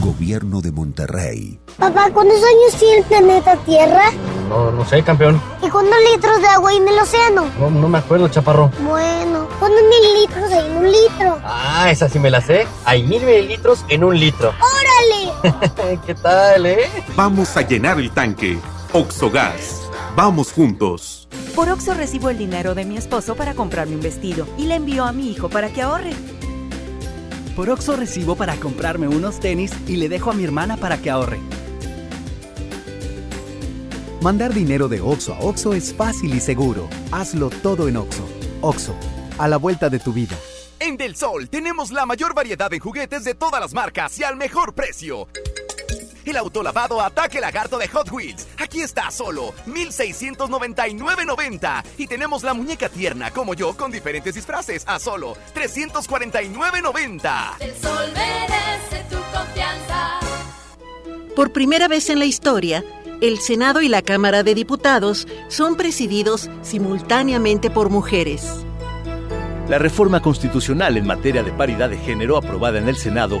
[SPEAKER 14] Gobierno de Monterrey.
[SPEAKER 51] Papá, ¿cuántos años tiene el planeta Tierra?
[SPEAKER 45] No, no sé, campeón.
[SPEAKER 51] ¿Y cuántos litros de agua hay en el océano?
[SPEAKER 45] No, no me acuerdo, chaparro.
[SPEAKER 51] Bueno, ¿cuántos mililitros hay en un litro?
[SPEAKER 45] Ah, esa sí me la sé. Hay mil mililitros en un litro. <laughs>
[SPEAKER 51] ¡Órale!
[SPEAKER 45] ¿Qué tal, eh?
[SPEAKER 52] Vamos a llenar el tanque. Oxogas. Vamos juntos.
[SPEAKER 10] Por Oxo recibo el dinero de mi esposo para comprarme un vestido y le envío a mi hijo para que ahorre.
[SPEAKER 8] Por Oxo recibo para comprarme unos tenis y le dejo a mi hermana para que ahorre.
[SPEAKER 53] Mandar dinero de Oxo a Oxo es fácil y seguro. Hazlo todo en Oxo. Oxo, a la vuelta de tu vida.
[SPEAKER 47] En Del Sol tenemos la mayor variedad de juguetes de todas las marcas y al mejor precio. El autolavado Ataque Lagarto de Hot Wheels. Aquí está solo 1699.90 y tenemos la muñeca tierna como yo con diferentes disfraces a solo 349.90.
[SPEAKER 54] El sol merece tu confianza.
[SPEAKER 55] Por primera vez en la historia, el Senado y la Cámara de Diputados son presididos simultáneamente por mujeres.
[SPEAKER 49] La reforma constitucional en materia de paridad de género aprobada en el Senado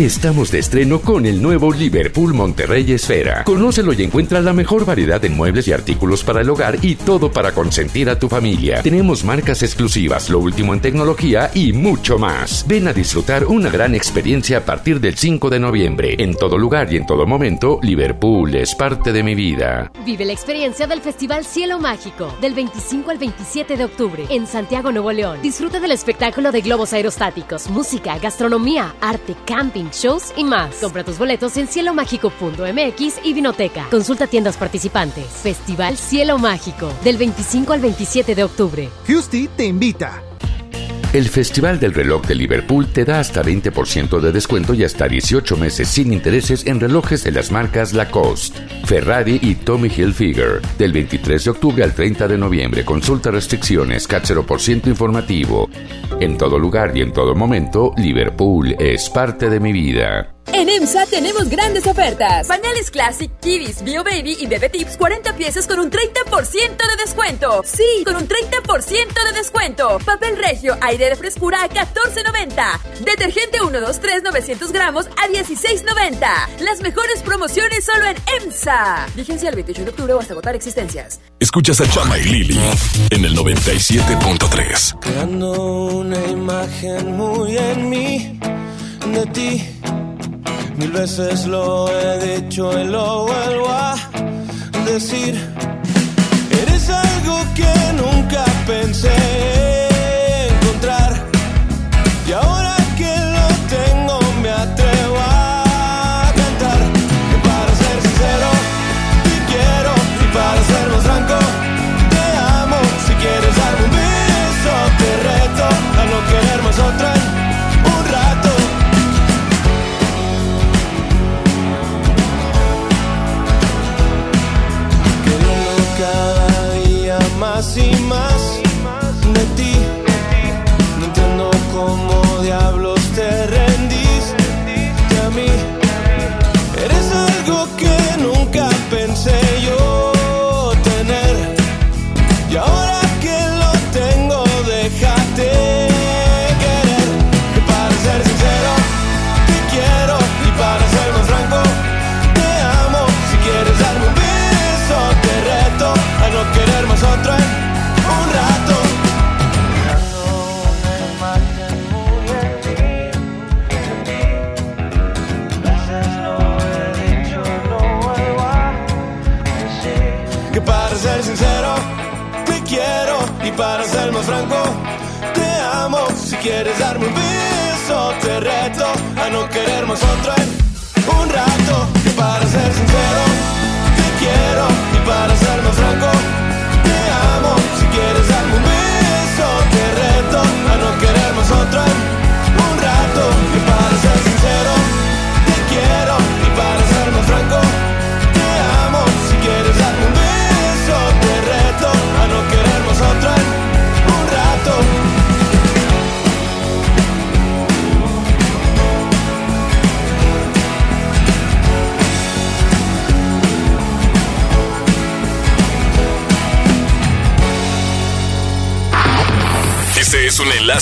[SPEAKER 23] Estamos de estreno con el nuevo Liverpool Monterrey Esfera. Conócelo y encuentra la mejor variedad de muebles y artículos para el hogar y todo para consentir a tu familia. Tenemos marcas exclusivas, lo último en tecnología y mucho más. Ven a disfrutar una gran experiencia a partir del 5 de noviembre. En todo lugar y en todo momento, Liverpool es parte de mi vida.
[SPEAKER 56] Vive la experiencia del Festival Cielo Mágico del 25 al 27 de octubre en Santiago, Nuevo León. Disfruta del espectáculo de globos aerostáticos, música, gastronomía, arte, camping shows y más. Compra tus boletos en cielomágico.mx y Vinoteca. Consulta tiendas participantes. Festival Cielo Mágico, del 25 al 27 de octubre.
[SPEAKER 9] Fusty te invita.
[SPEAKER 23] El Festival del Reloj de Liverpool te da hasta 20% de descuento y hasta 18 meses sin intereses en relojes de las marcas Lacoste, Ferrari y Tommy Hilfiger. Del 23 de octubre al 30 de noviembre. Consulta restricciones, por ciento informativo. En todo lugar y en todo momento, Liverpool es parte de mi vida.
[SPEAKER 27] En EMSA tenemos grandes ofertas. Pañales Classic, Kiddies, Bio Baby y Bebe Tips 40 piezas con un 30% de descuento. Sí, con un 30% de descuento. Papel Regio, aire de frescura a 14.90. Detergente 123 900 gramos a 16.90. Las mejores promociones solo en EMSA. Vigencia el 28 de octubre o hasta agotar existencias.
[SPEAKER 1] Escuchas a Chama y Lili en el 97.3.
[SPEAKER 30] Creando una imagen muy en mí, de ti Mil veces lo he dicho y lo vuelvo a decir. Eres algo que nunca pensé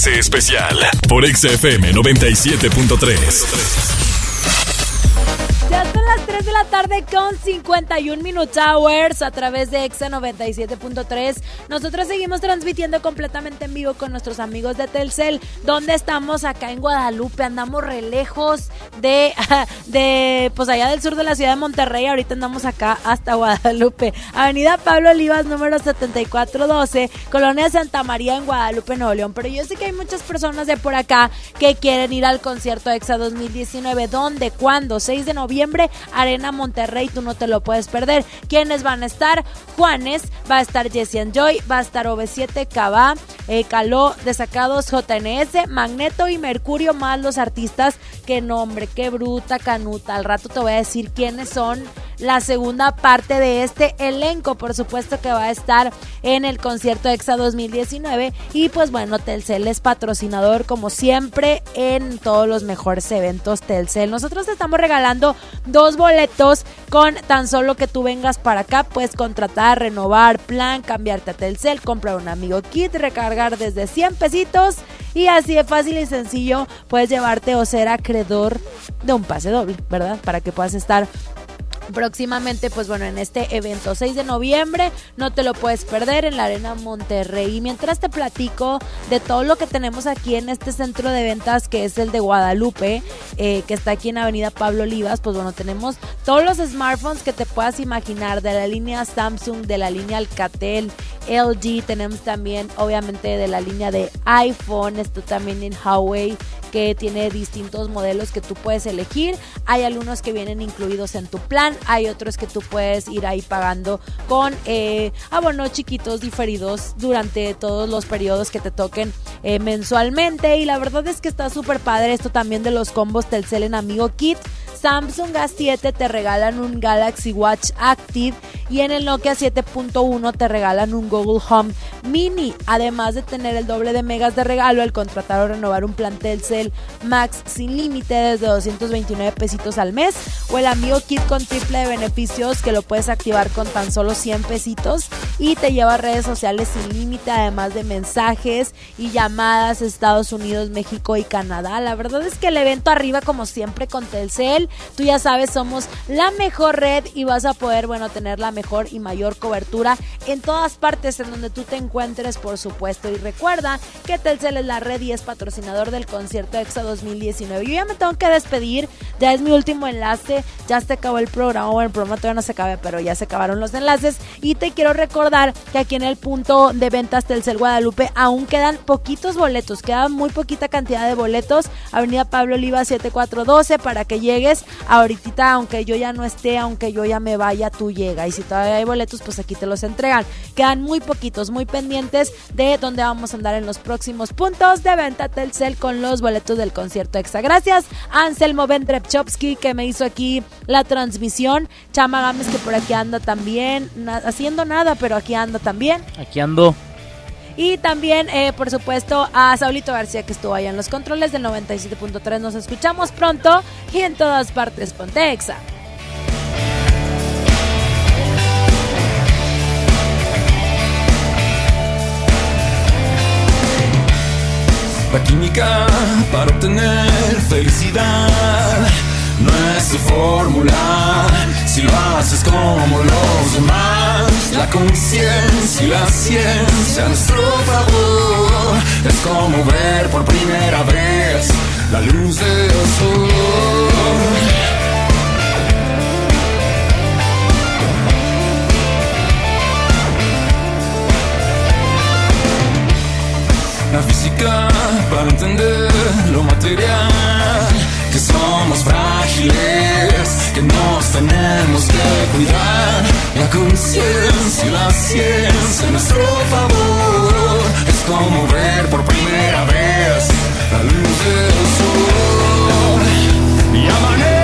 [SPEAKER 1] especial por XFM 97.3.
[SPEAKER 3] Ya son las 3 de la tarde con 51 Minutes Hours a través de Exa 97.3. Nosotros seguimos transmitiendo completamente en vivo con nuestros amigos de Telcel. donde estamos? Acá en Guadalupe. Andamos re lejos de, <laughs> de, pues allá del sur de la ciudad de Monterrey. Ahorita andamos acá hasta Guadalupe. Avenida Pablo Olivas, número 7412, Colonia Santa María en Guadalupe, Nuevo León. Pero yo sé que hay muchas personas de por acá que quieren ir al concierto EXA 2019. ¿Dónde? ¿Cuándo? 6 de noviembre, Arena Monterrey. Tú no te lo puedes perder. ¿Quiénes van a estar? Juanes, va a estar Jesse and Joy, va a estar OV7, Cabá, eh, Caló, Desacados, JNS, Magneto y Mercurio, más los artistas. Qué nombre, qué bruta, canuta. Al rato te voy a decir quiénes son la segunda parte de este elenco, por supuesto que va a estar en el concierto EXA 2019 y pues bueno, Telcel es patrocinador como siempre en todos los mejores eventos Telcel. Nosotros te estamos regalando dos boletos con tan solo que tú vengas para acá, puedes contratar, renovar plan, cambiarte a Telcel, comprar un amigo kit, recargar desde 100 pesitos y así de fácil y sencillo puedes llevarte o ser acreedor de un pase doble, ¿verdad? Para que puedas estar próximamente, pues bueno, en este evento 6 de noviembre, no te lo puedes perder en la Arena Monterrey. Y mientras te platico de todo lo que tenemos aquí en este centro de ventas que es el de Guadalupe, eh, que está aquí en Avenida Pablo Olivas, pues bueno, tenemos todos los smartphones que te puedas imaginar, de la línea Samsung, de la línea Alcatel, LG, tenemos también obviamente de la línea de iPhone, esto también en Huawei que tiene distintos modelos que tú puedes elegir. Hay algunos que vienen incluidos en tu plan, hay otros que tú puedes ir ahí pagando con eh, abonos chiquitos diferidos durante todos los periodos que te toquen eh, mensualmente. Y la verdad es que está súper padre esto también de los combos Telcel en Amigo Kit. Samsung A7 te regalan un Galaxy Watch Active y en el Nokia 7.1 te regalan un Google Home Mini. Además de tener el doble de megas de regalo al contratar o renovar un plan Telcel Max sin límite desde 229 pesitos al mes o el Amigo Kit con triple de beneficios que lo puedes activar con tan solo 100 pesitos y te lleva a redes sociales sin límite además de mensajes y llamadas Estados Unidos, México y Canadá. La verdad es que el evento arriba como siempre con Telcel Tú ya sabes, somos la mejor red y vas a poder, bueno, tener la mejor y mayor cobertura en todas partes en donde tú te encuentres, por supuesto. Y recuerda que Telcel es la red y es patrocinador del concierto EXA 2019. Yo ya me tengo que despedir, ya es mi último enlace, ya se acabó el programa, bueno, el programa todavía no se acaba, pero ya se acabaron los enlaces. Y te quiero recordar que aquí en el punto de ventas Telcel Guadalupe aún quedan poquitos boletos, queda muy poquita cantidad de boletos. Avenida Pablo Oliva 7412 para que llegues ahorita, aunque yo ya no esté, aunque yo ya me vaya, tú llega. Y si todavía hay boletos, pues aquí te los entregan. Quedan muy poquitos, muy pendientes de dónde vamos a andar en los próximos puntos de venta Telcel con los boletos del concierto extra. Gracias Anselmo Vendrepchowski que me hizo aquí la transmisión. Chama Gámez que por aquí anda también, haciendo nada, pero aquí anda también.
[SPEAKER 57] Aquí ando.
[SPEAKER 3] Y también, eh, por supuesto, a Saulito García que estuvo allá en los controles del 97.3. Nos escuchamos pronto y en todas partes. Pontexa.
[SPEAKER 30] La química para obtener felicidad no es tu fórmula. Si lo haces como los demás, la conciencia y la ciencia a nuestro favor. Es como ver por primera vez la luz del sol. la física para entender lo material, somos frágiles, que nos tenemos que cuidar. La conciencia y la ciencia a nuestro favor es como ver por primera vez la luz del sol y amanece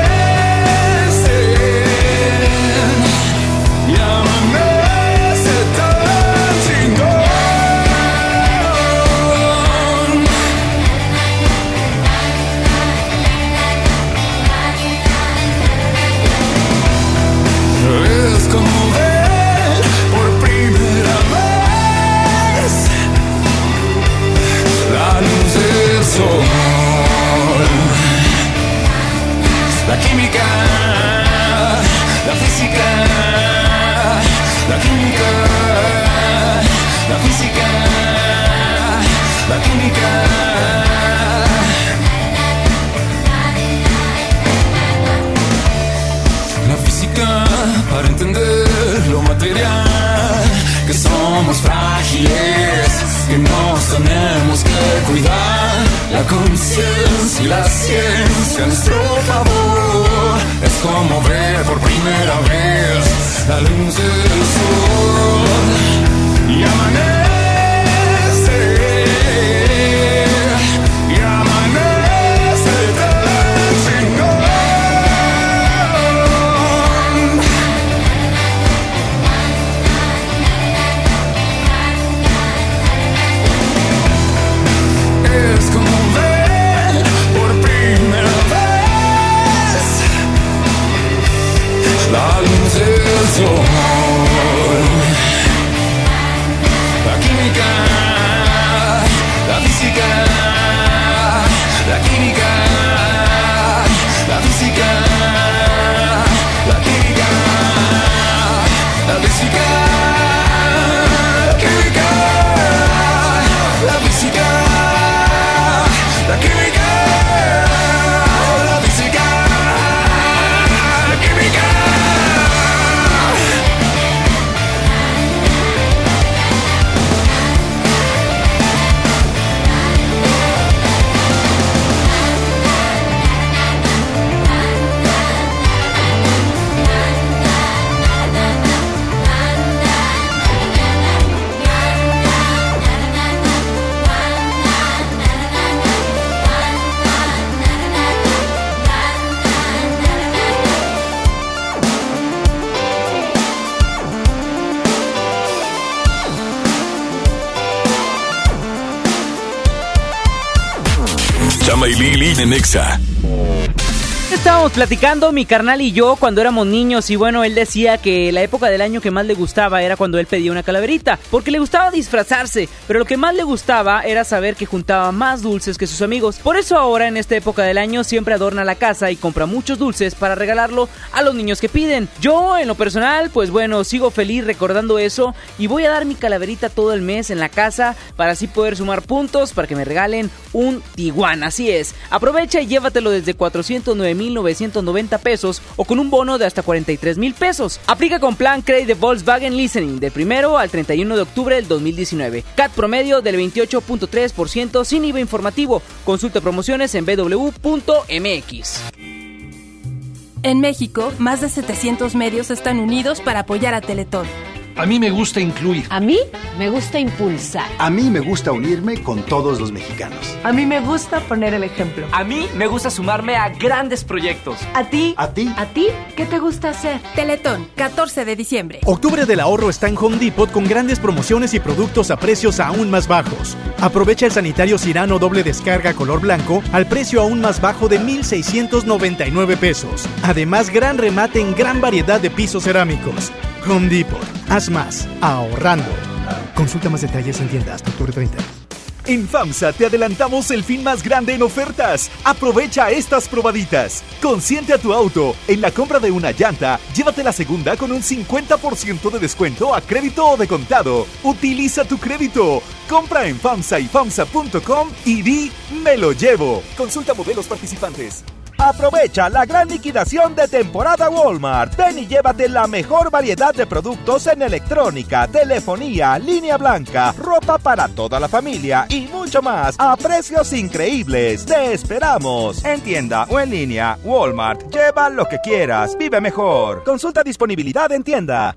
[SPEAKER 30] física, la química. La física para entender lo material, que somos frágiles, que nos tenemos que cuidar. La conciencia y la ciencia a nuestro favor es como ver por primera vez la luz del sol y
[SPEAKER 1] Exa.
[SPEAKER 2] Platicando mi carnal y yo cuando éramos niños y bueno, él decía que la época del año que más le gustaba era cuando él pedía una calaverita, porque le gustaba disfrazarse, pero lo que más le gustaba era saber que juntaba más dulces que sus amigos. Por eso ahora en esta época del año siempre adorna la casa y compra muchos dulces para regalarlo a los niños que piden. Yo en lo personal, pues bueno, sigo feliz recordando eso y voy a dar mi calaverita todo el mes en la casa para así poder sumar puntos para que me regalen un Tiguan. Así es, aprovecha y llévatelo desde 409.990 pesos o con un bono de hasta 43 mil pesos. Aplica con plan Credit de Volkswagen Listening del primero al 31 de octubre del 2019. CAT promedio del 28.3% sin IVA informativo. Consulta promociones en www.mx.
[SPEAKER 58] En México, más de 700 medios están unidos para apoyar a Teletón.
[SPEAKER 59] A mí me gusta incluir.
[SPEAKER 60] A mí me gusta impulsar.
[SPEAKER 61] A mí me gusta unirme con todos los mexicanos.
[SPEAKER 62] A mí me gusta poner el ejemplo.
[SPEAKER 63] A mí me gusta sumarme a grandes proyectos.
[SPEAKER 62] ¿A ti?
[SPEAKER 61] ¿A ti?
[SPEAKER 62] ¿A ti? ¿Qué te gusta hacer?
[SPEAKER 58] Teletón, 14 de diciembre.
[SPEAKER 9] Octubre del ahorro está en Home Depot con grandes promociones y productos a precios aún más bajos. Aprovecha el sanitario Cirano doble descarga color blanco al precio aún más bajo de 1,699 pesos. Además, gran remate en gran variedad de pisos cerámicos. Home Depot. Haz más, ahorrando. Consulta más detalles en tiendas hasta octubre 30.
[SPEAKER 64] En FAMSA te adelantamos el fin más grande en ofertas. Aprovecha estas probaditas. Consiente a tu auto. En la compra de una llanta, llévate la segunda con un 50% de descuento a crédito o de contado. Utiliza tu crédito. Compra en FAMSA y FAMSA.com y di Me lo llevo. Consulta modelos participantes.
[SPEAKER 25] Aprovecha la gran liquidación de temporada Walmart. Ven y llévate la mejor variedad de productos en electrónica, telefonía, línea blanca, ropa para toda la familia y mucho más a precios increíbles. Te esperamos. En tienda o en línea, Walmart. Lleva lo que quieras. Vive mejor. Consulta disponibilidad en tienda.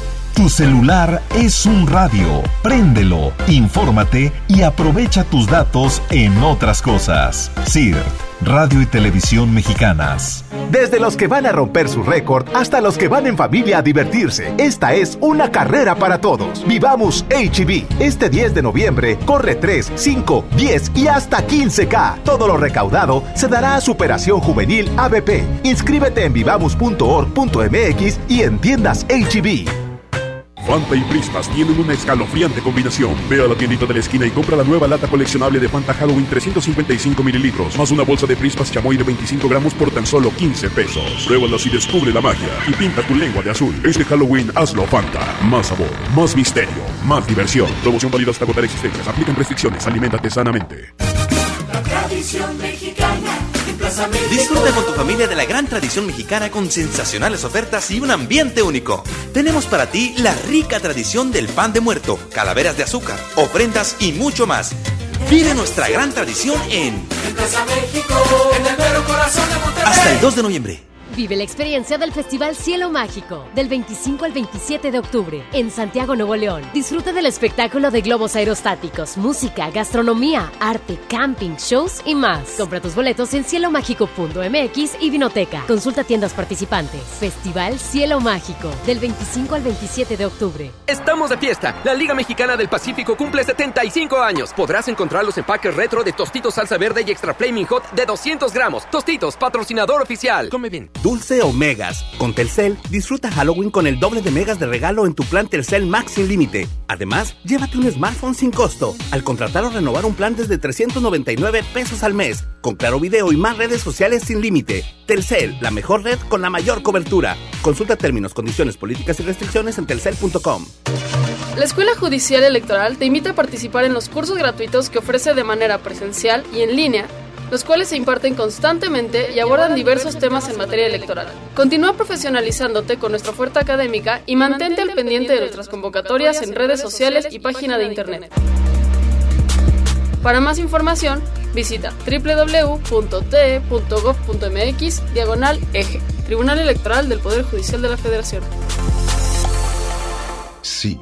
[SPEAKER 65] Tu celular es un radio. Préndelo, infórmate y aprovecha tus datos en otras cosas. CIRT, Radio y Televisión Mexicanas.
[SPEAKER 66] Desde los que van a romper su récord hasta los que van en familia a divertirse, esta es una carrera para todos. Vivamos HB. Este 10 de noviembre corre 3, 5, 10 y hasta 15K. Todo lo recaudado se dará a Superación Juvenil ABP. Inscríbete en vivamos.org.mx y en tiendas HB.
[SPEAKER 67] Fanta y Prispas tienen una escalofriante combinación. Ve a la tiendita de la esquina y compra la nueva lata coleccionable de Fanta Halloween 355 mililitros, más una bolsa de Prispas chamoy de 25 gramos por tan solo 15 pesos. Pruébalas y descubre la magia y pinta tu lengua de azul. Este Halloween hazlo Fanta. Más sabor, más misterio, más diversión. Promoción válida hasta agotar existencias. Aplican restricciones. Aliméntate sanamente.
[SPEAKER 68] La tradición mexicana.
[SPEAKER 69] Disfruta con tu familia de la gran tradición mexicana con sensacionales ofertas y un ambiente único. Tenemos para ti la rica tradición del pan de muerto, calaveras de azúcar, ofrendas y mucho más. Vive nuestra gran tradición en
[SPEAKER 68] Plaza México, en el mero corazón de Monterrey.
[SPEAKER 69] hasta el 2 de noviembre.
[SPEAKER 56] Vive la experiencia del Festival Cielo Mágico del 25 al 27 de octubre en Santiago, Nuevo León. Disfruta del espectáculo de globos aerostáticos, música, gastronomía, arte, camping, shows y más. Compra tus boletos en cielomágico.mx y Vinoteca. Consulta tiendas participantes. Festival Cielo Mágico del 25 al 27 de octubre.
[SPEAKER 70] Estamos de fiesta. La Liga Mexicana del Pacífico cumple 75 años. Podrás encontrar los empaques retro de Tostitos Salsa Verde y Extra Flaming Hot de 200 gramos. Tostitos, patrocinador oficial. Come bien.
[SPEAKER 71] Dulce o megas. Con Telcel, disfruta Halloween con el doble de megas de regalo en tu plan Telcel Max sin límite. Además, llévate un smartphone sin costo al contratar o renovar un plan desde 399 pesos al mes, con claro video y más redes sociales sin límite. Telcel, la mejor red con la mayor cobertura. Consulta términos, condiciones, políticas y restricciones en telcel.com.
[SPEAKER 72] La Escuela Judicial Electoral te invita a participar en los cursos gratuitos que ofrece de manera presencial y en línea los cuales se imparten constantemente y abordan diversos temas en materia electoral. Continúa profesionalizándote con nuestra oferta académica y mantente al pendiente de nuestras convocatorias en redes sociales y página de internet. Para más información, visita www.te.gov.mx diagonal eje, Tribunal Electoral del Poder Judicial de la Federación.
[SPEAKER 47] Sí,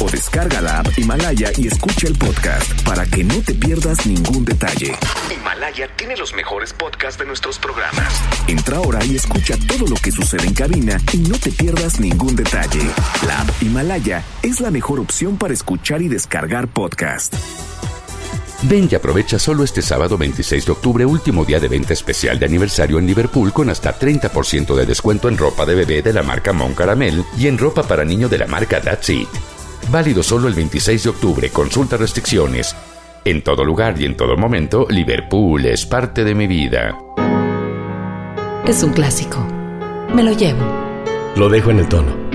[SPEAKER 73] o descarga la app Himalaya y escucha el podcast para que no te pierdas ningún detalle.
[SPEAKER 74] Himalaya tiene los mejores podcasts de nuestros programas.
[SPEAKER 73] Entra ahora y escucha todo lo que sucede en cabina y no te pierdas ningún detalle. La app Himalaya es la mejor opción para escuchar y descargar podcast.
[SPEAKER 23] Ven y aprovecha solo este sábado 26 de octubre, último día de venta especial de aniversario en Liverpool con hasta 30% de descuento en ropa de bebé de la marca Mon Caramel y en ropa para niño de la marca That's It. Válido solo el 26 de octubre, consulta restricciones. En todo lugar y en todo momento, Liverpool es parte de mi vida.
[SPEAKER 75] Es un clásico. Me lo llevo.
[SPEAKER 76] Lo dejo en el tono.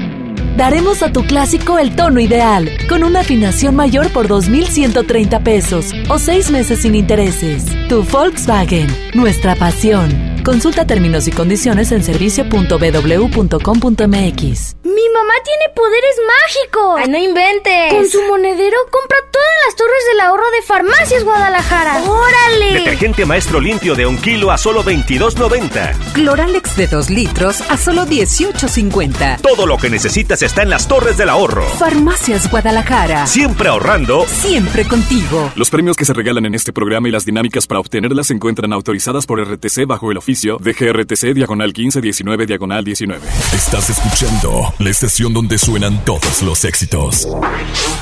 [SPEAKER 50] Daremos a tu clásico el tono ideal, con una afinación mayor por 2.130 pesos o seis meses sin intereses. Tu Volkswagen, nuestra pasión. Consulta términos y condiciones en servicio.bw.com.mx.
[SPEAKER 77] ¡Mi mamá tiene poderes mágicos!
[SPEAKER 24] ¡Ay, no inventes!
[SPEAKER 77] Con su monedero compra todas las torres del ahorro de Farmacias Guadalajara. ¡Órale!
[SPEAKER 25] Detergente maestro limpio de un kilo a solo 22.90.
[SPEAKER 75] Cloralex de 2 litros a solo 18.50.
[SPEAKER 25] Todo lo que necesitas está en las torres del ahorro.
[SPEAKER 75] Farmacias Guadalajara.
[SPEAKER 25] Siempre ahorrando.
[SPEAKER 75] Siempre contigo.
[SPEAKER 78] Los premios que se regalan en este programa y las dinámicas para obtenerlas se encuentran autorizadas por RTC bajo el oficio de GRTC diagonal 1519 diagonal 19.
[SPEAKER 1] Estás escuchando la estación donde suenan todos los éxitos.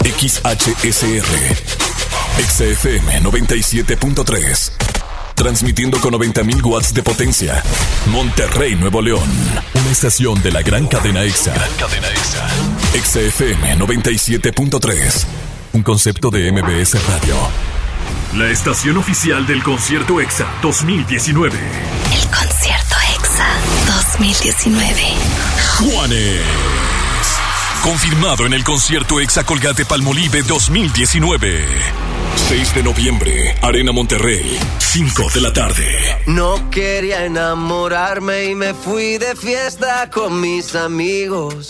[SPEAKER 1] XHSR. XFM 97.3. Transmitiendo con 90.000 watts de potencia. Monterrey, Nuevo León. Una estación de la gran cadena EXA. cadena EXA. XFM 97.3. Un concepto de MBS Radio. La estación oficial del concierto EXA 2019.
[SPEAKER 75] El concierto EXA 2019.
[SPEAKER 1] Juanes. Confirmado en el concierto EXA Colgate Palmolive 2019. 6 de noviembre, Arena Monterrey, 5 de la tarde.
[SPEAKER 30] No quería enamorarme y me fui de fiesta con mis amigos.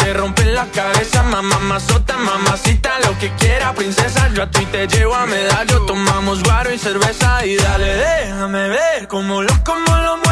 [SPEAKER 28] te rompen la cabeza, mamá, mazota, mamacita, lo que quiera, princesa. Yo a ti te llevo a medallo, tomamos guaro y cerveza y dale, déjame ver cómo lo, cómo lo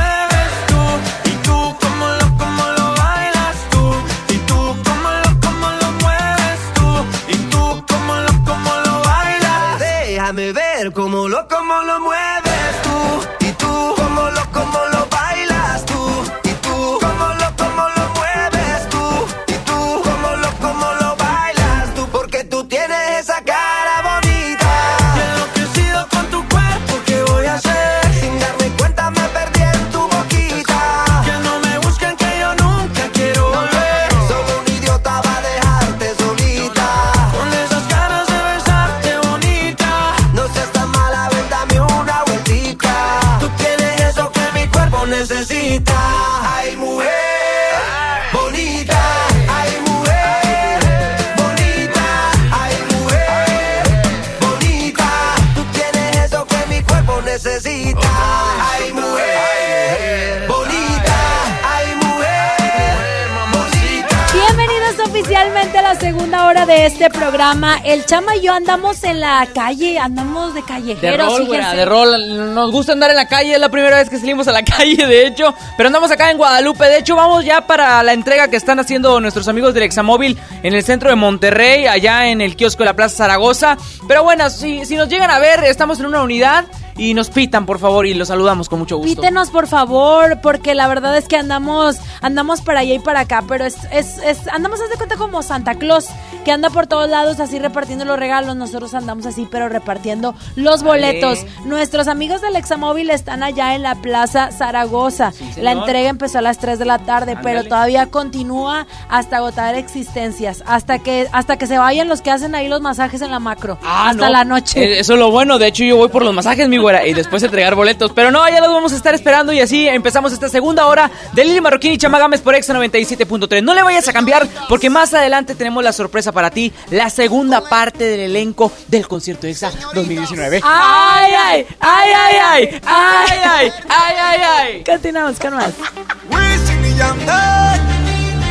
[SPEAKER 3] El Chama y yo andamos en la calle, andamos de
[SPEAKER 2] De
[SPEAKER 3] callejeros.
[SPEAKER 2] rol, güera,
[SPEAKER 3] fíjense.
[SPEAKER 2] de rol. Nos gusta andar en la calle, es la primera vez que salimos a la <laughs> calle, de hecho. Pero andamos acá en Guadalupe. De hecho, vamos ya para la entrega que están haciendo nuestros amigos del Examóvil en el centro de Monterrey, allá en el kiosco de la Plaza Zaragoza. Pero bueno, si, si nos llegan a ver, estamos en una unidad y nos pitan, por favor, y los saludamos con mucho gusto.
[SPEAKER 3] Pítenos por favor, porque la verdad es que andamos, andamos para allá y para acá, pero es, es, es, andamos haz de cuenta como Santa Claus, que anda por todos lados así repartiendo los regalos, nosotros andamos así, pero repartiendo los
[SPEAKER 2] Vale.
[SPEAKER 3] boletos. Nuestros amigos del Examóvil están allá en la Plaza Zaragoza. la entrega empezó a las 3 de la tarde, pero todavía continúa hasta agotar existencias, hasta que, hasta que se vayan los que hacen ahí los masajes en la macro,
[SPEAKER 2] Ah,
[SPEAKER 3] hasta
[SPEAKER 2] no.
[SPEAKER 3] la noche.
[SPEAKER 2] Eh, Eso es lo bueno. De hecho, yo voy por los masajes, mi y después entregar boletos. Pero no, ya los vamos a estar esperando y así empezamos esta segunda hora de Lili Marroquín y Chamagames por Exa 97.3. No le vayas a cambiar porque más adelante tenemos la sorpresa para ti, la segunda parte del elenco del concierto Exa 2019.
[SPEAKER 3] ¡Ay, ay! ¡Ay, ay, ay! ¡Ay, ay! ¡Ay, ay, ay! Continuamos con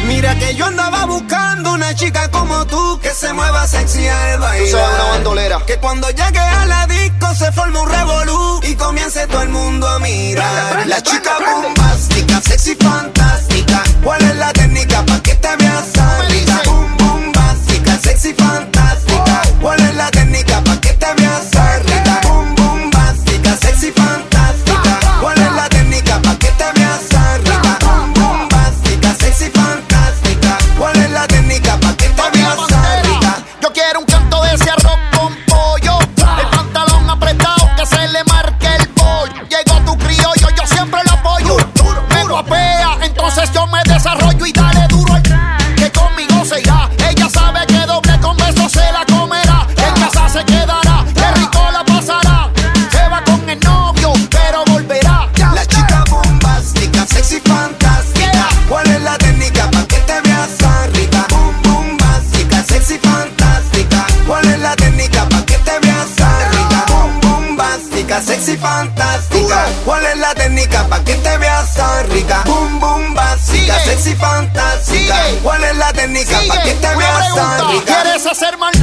[SPEAKER 30] Mira que yo andaba buscando una chica como tú que se mueva sexy al bailar.
[SPEAKER 79] Tú una bandolera.
[SPEAKER 30] Que cuando llegue a la disco se forme un revolú y comience todo el mundo a mirar. la chica bombástica, sexy fantástica. ¿Cuál es la técnica pa' que te veas rica? Boom, bombástica, sexy fantástica. ¿Cuál es la técnica pa' que te veas rica? Boom, bombástica, sexy fantástica. Fantástica. ¿Cuál es la técnica pa' que te veas rica? Boom, bombástica, sexy fantástica. ¿Cuál es la técnica pa' que te veas
[SPEAKER 79] pregunta,
[SPEAKER 30] rica?
[SPEAKER 79] ¿Quieres hacer maldades?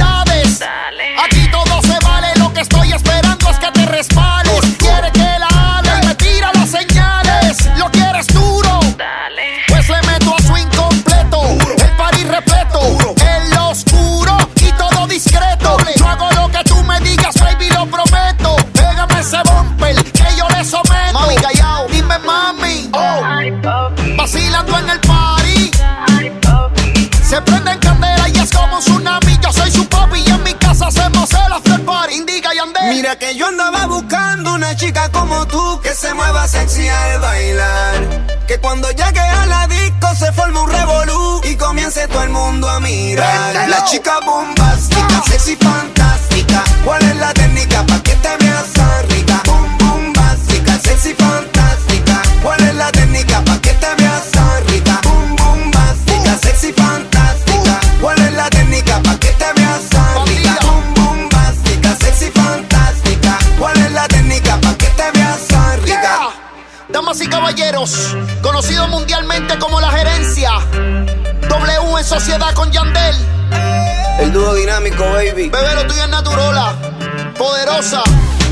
[SPEAKER 30] Chica bombástica, sexy fantástica. ¿Cuál es la técnica pa' que te veas rica? Boom, bombástica, sexy fantástica. ¿Cuál es la técnica pa' que te veas rica? Boom, bombástica, sexy fantástica. ¿Cuál es la técnica pa' que te veas rica? Boom, bombástica, sexy fantástica. ¿Cuál es la técnica pa' que te veas rica?
[SPEAKER 79] Damas y caballeros, conocido mundialmente como la gerencia. W en sociedad
[SPEAKER 30] baby.
[SPEAKER 79] Bebé, lo tuyo es naturola. Poderosa,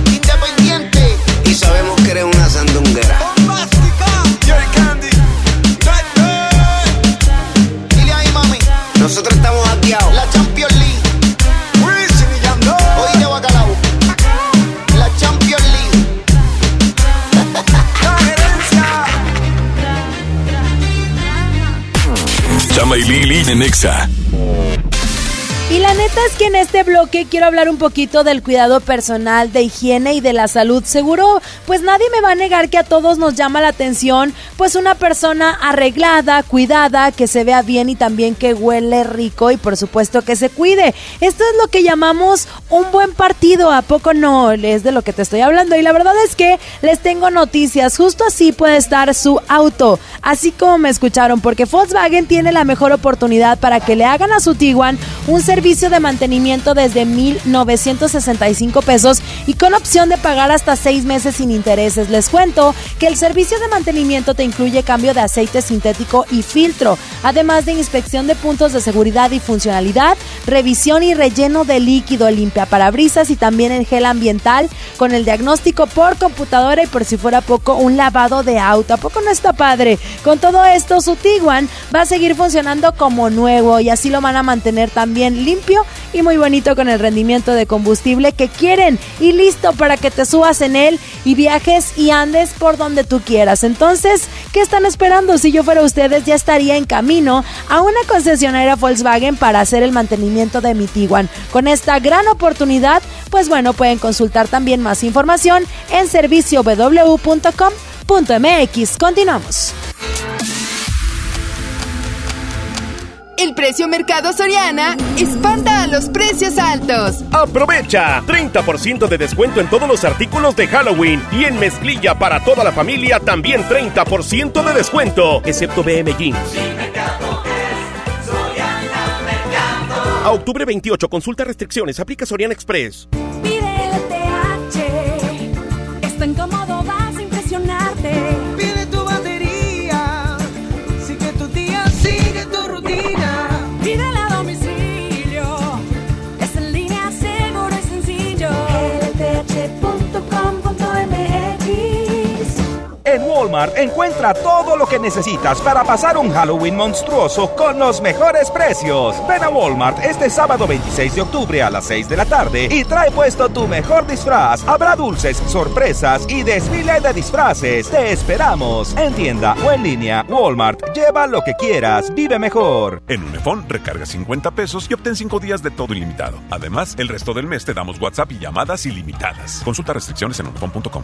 [SPEAKER 79] independiente.
[SPEAKER 30] Y sabemos que eres una sandunguera.
[SPEAKER 79] Dile ahí, mami.
[SPEAKER 30] Nosotros estamos hackeados.
[SPEAKER 79] La Champions League. Oíste, bacalao. La Champions League.
[SPEAKER 1] Chama y Lili en Exa.
[SPEAKER 3] Neta es que en este bloque quiero hablar un poquito del cuidado personal, de higiene y de la salud. Seguro, pues nadie me va a negar que a todos nos llama la atención, pues una persona arreglada, cuidada, que se vea bien y también que huele rico y por supuesto que se cuide. Esto es lo que llamamos un buen partido, ¿a poco no? Es de lo que te estoy hablando y la verdad es que les tengo noticias. Justo así puede estar su auto, así como me escucharon, porque Volkswagen tiene la mejor oportunidad para que le hagan a su Tiguan un servicio de mantenimiento desde 1,965 pesos y con opción de pagar hasta seis meses sin intereses. Les cuento que el servicio de mantenimiento te incluye cambio de aceite sintético y filtro, además de inspección de puntos de seguridad y funcionalidad, revisión y relleno de líquido, limpia parabrisas y también el gel ambiental con el diagnóstico por computadora y por si fuera poco un lavado de auto. ¿A poco no está padre? Con todo esto, su Tiguan va a seguir funcionando como nuevo y así lo van a mantener también limpio y muy bonito con el rendimiento de combustible que quieren y listo para que te subas en él y viajes y andes por donde tú quieras. Entonces, ¿qué están esperando? Si yo fuera ustedes, ya estaría en camino a una concesionaria Volkswagen para hacer el mantenimiento de mi Tiguan. Con esta gran oportunidad, pues bueno, pueden consultar también más información en serviciow.com.mx. Continuamos.
[SPEAKER 80] El precio Mercado Soriana espanta a los precios altos.
[SPEAKER 22] Aprovecha 30% de descuento en todos los artículos de Halloween y en mezclilla para toda la familia también 30% de descuento, excepto BM Jeans. A octubre 28, consulta restricciones, aplica Soriana Express.
[SPEAKER 81] Pide LTH. Es tan cómodo,
[SPEAKER 25] Encuentra todo lo que necesitas para pasar un Halloween monstruoso con los mejores precios. Ven a Walmart este sábado 26 de octubre a las 6 de la tarde y trae puesto tu mejor disfraz. Habrá dulces, sorpresas y desfile de disfraces. Te esperamos en tienda o en línea. Walmart, lleva lo que quieras, vive mejor.
[SPEAKER 82] En Unifón recarga 50 pesos y obtén 5 días de todo ilimitado. Además, el resto del mes te damos WhatsApp y llamadas ilimitadas. Consulta restricciones en unifón.com.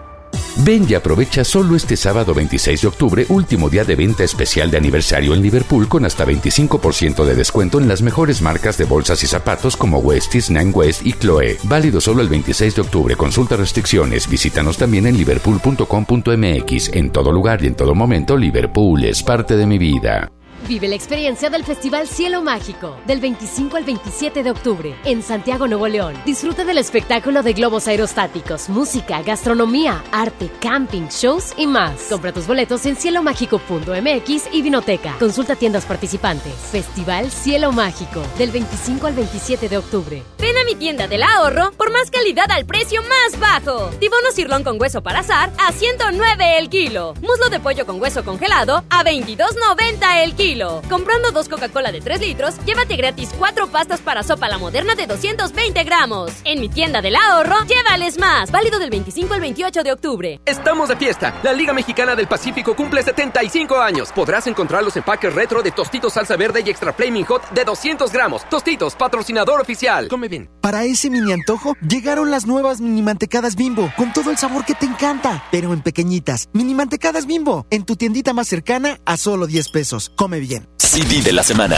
[SPEAKER 23] Ven y aprovecha solo este sábado 26 de octubre, último día de venta especial de aniversario en Liverpool con hasta 25% de descuento en las mejores marcas de bolsas y zapatos como Westies, Nine West y Chloe. Válido solo el 26 de octubre. Consulta restricciones. Visítanos también en liverpool.com.mx. En todo lugar y en todo momento, Liverpool es parte de mi vida.
[SPEAKER 56] Vive la experiencia del Festival Cielo Mágico del 25 al 27 de octubre en Santiago, Nuevo León. Disfruta del espectáculo de globos aerostáticos, música, gastronomía, arte, camping, shows y más. Compra tus boletos en cielomágico.mx y Vinoteca. Consulta tiendas participantes. Festival Cielo Mágico del 25 al 27 de octubre.
[SPEAKER 35] Ven a mi tienda del ahorro por más calidad al precio más bajo. Tibono cirlón con hueso para azar a 109 el kilo. Muslo de pollo con hueso congelado a 22.90 el kilo. Comprando dos Coca-Cola de 3 litros, llévate gratis cuatro pastas para sopa la moderna de 220 gramos. En mi tienda del ahorro, llévales más. Válido del 25 al 28 de octubre.
[SPEAKER 83] Estamos de fiesta. La Liga Mexicana del Pacífico cumple 75 años. Podrás encontrar los empaques retro de Tostitos Salsa Verde y Extra Flaming Hot de 200 gramos. Tostitos, patrocinador oficial. Come bien.
[SPEAKER 71] Para ese mini antojo, llegaron las nuevas mini mantecadas bimbo, con todo el sabor que te encanta, pero en pequeñitas. Mini mantecadas bimbo, en tu tiendita más cercana a solo 10 pesos. Come bien.
[SPEAKER 15] CD de la semana.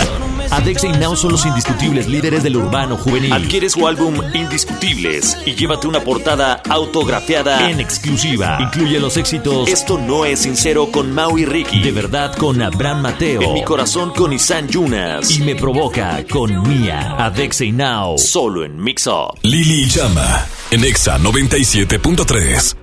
[SPEAKER 15] Adexa y Now son los indiscutibles líderes del urbano juvenil. Adquiere su álbum Indiscutibles y llévate una portada autografiada en exclusiva. Incluye los éxitos Esto no es sincero con Mau y Ricky. De verdad con Abraham Mateo. En mi corazón con Isan Yunas. Y me provoca con Mia. Adexa y Now. Solo en Mix Up.
[SPEAKER 1] Lili Llama en Exa 97.3.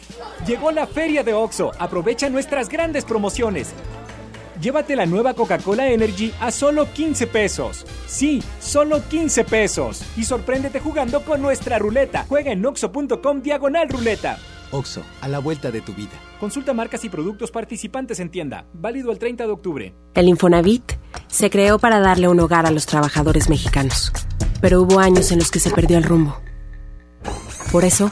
[SPEAKER 20] Llegó la feria de OXO. Aprovecha nuestras grandes promociones. Llévate la nueva Coca-Cola Energy a solo 15 pesos. Sí, solo 15 pesos. Y sorpréndete jugando con nuestra ruleta. Juega en oxo.com diagonal ruleta.
[SPEAKER 8] OXO, a la vuelta de tu vida.
[SPEAKER 20] Consulta marcas y productos participantes en tienda. Válido el 30 de octubre.
[SPEAKER 77] El Infonavit se creó para darle un hogar a los trabajadores mexicanos. Pero hubo años en los que se perdió el rumbo. Por eso,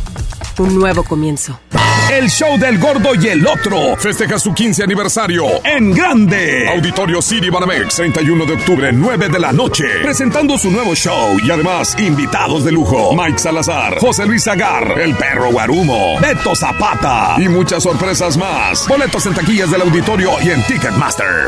[SPEAKER 77] Un nuevo comienzo.
[SPEAKER 84] El show del gordo y el otro festeja su 15 aniversario en grande. Auditorio City Banamex, 31 de octubre, 9 de la noche. Presentando su nuevo show y además invitados de lujo. Mike Salazar, José Luis Agar, El Perro Guarumo, Beto Zapata y muchas sorpresas más. Boletos en taquillas del auditorio y en Ticketmaster.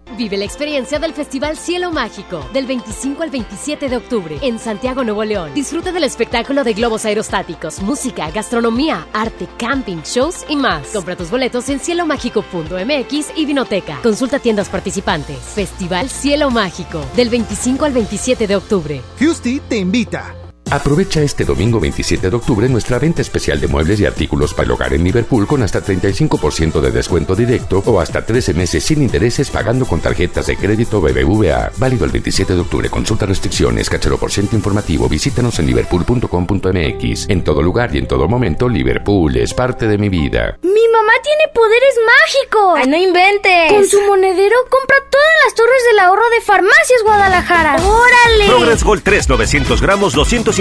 [SPEAKER 56] Vive la experiencia del Festival Cielo Mágico del 25 al 27 de octubre en Santiago, Nuevo León. Disfruta del espectáculo de globos aerostáticos, música, gastronomía, arte, camping, shows y más. Compra tus boletos en cielomágico.mx y Vinoteca. Consulta tiendas participantes. Festival Cielo Mágico del 25 al 27 de octubre.
[SPEAKER 85] Fusty te invita.
[SPEAKER 23] Aprovecha este domingo 27 de octubre nuestra venta especial de muebles y artículos para el hogar en Liverpool con hasta 35% de descuento directo o hasta 13 meses sin intereses pagando con tarjetas de crédito BBVA. Válido el 27 de octubre. Consulta restricciones, cachero por ciento informativo. Visítanos en liverpool.com.mx. En todo lugar y en todo momento, Liverpool es parte de mi vida.
[SPEAKER 86] ¡Mi mamá tiene poderes mágicos!
[SPEAKER 10] ¡Ay, no inventes!
[SPEAKER 86] Con su monedero compra todas las torres del ahorro de Farmacias Guadalajara. ¡Órale!
[SPEAKER 87] Progress Gold 3, 900 gramos,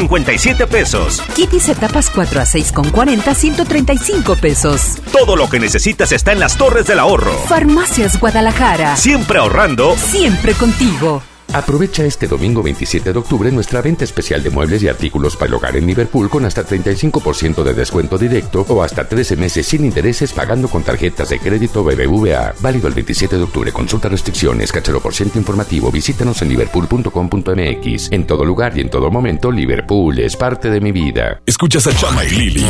[SPEAKER 87] 257 pesos.
[SPEAKER 88] Kitty etapas 4 a 6 con 40, 135 pesos.
[SPEAKER 87] Todo lo que necesitas está en las torres del ahorro.
[SPEAKER 88] Farmacias Guadalajara.
[SPEAKER 87] Siempre ahorrando.
[SPEAKER 88] Siempre contigo.
[SPEAKER 23] Aprovecha este domingo 27 de octubre nuestra venta especial de muebles y artículos para el hogar en Liverpool con hasta 35% de descuento directo o hasta 13 meses sin intereses pagando con tarjetas de crédito BBVA. Válido el 27 de octubre. Consulta restricciones, cachero por ciento informativo. Visítanos en liverpool.com.mx. En todo lugar y en todo momento, Liverpool es parte de mi vida.
[SPEAKER 1] Escuchas a Chama y Lili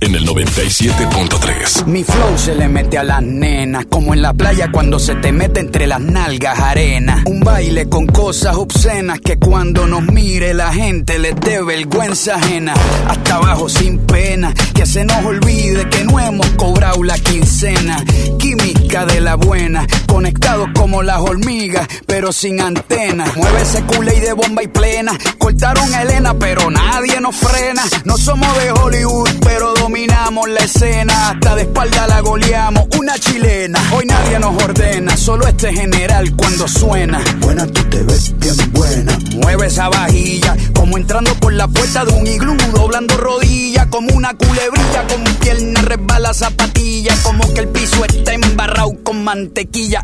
[SPEAKER 1] en el 97.3.
[SPEAKER 89] Mi flow se le mete a las nenas, como en la playa cuando se te mete entre las nalgas arena. Un baile con cosas obscenas que cuando nos mire la gente les dé vergüenza ajena. Hasta abajo sin pena, que se nos olvide que no hemos cobrado la quincena. Química de la buena, conectados como las hormigas, pero sin antenas. Mueve ese culé y de bomba y plena. Cortaron a Elena, pero nadie nos frena. No somos de Hollywood, pero dominamos la escena. Hasta de espalda la goleamos, una chilena. Hoy nadie nos ordena, solo este general cuando suena. Buena, tú te ves bien buena. Mueve esa vajilla, como entrando por la puerta de un iglú, doblando rodillas, como una culebrilla, con pierna resbala zapatilla, como que el piso está embarrado con mantequilla,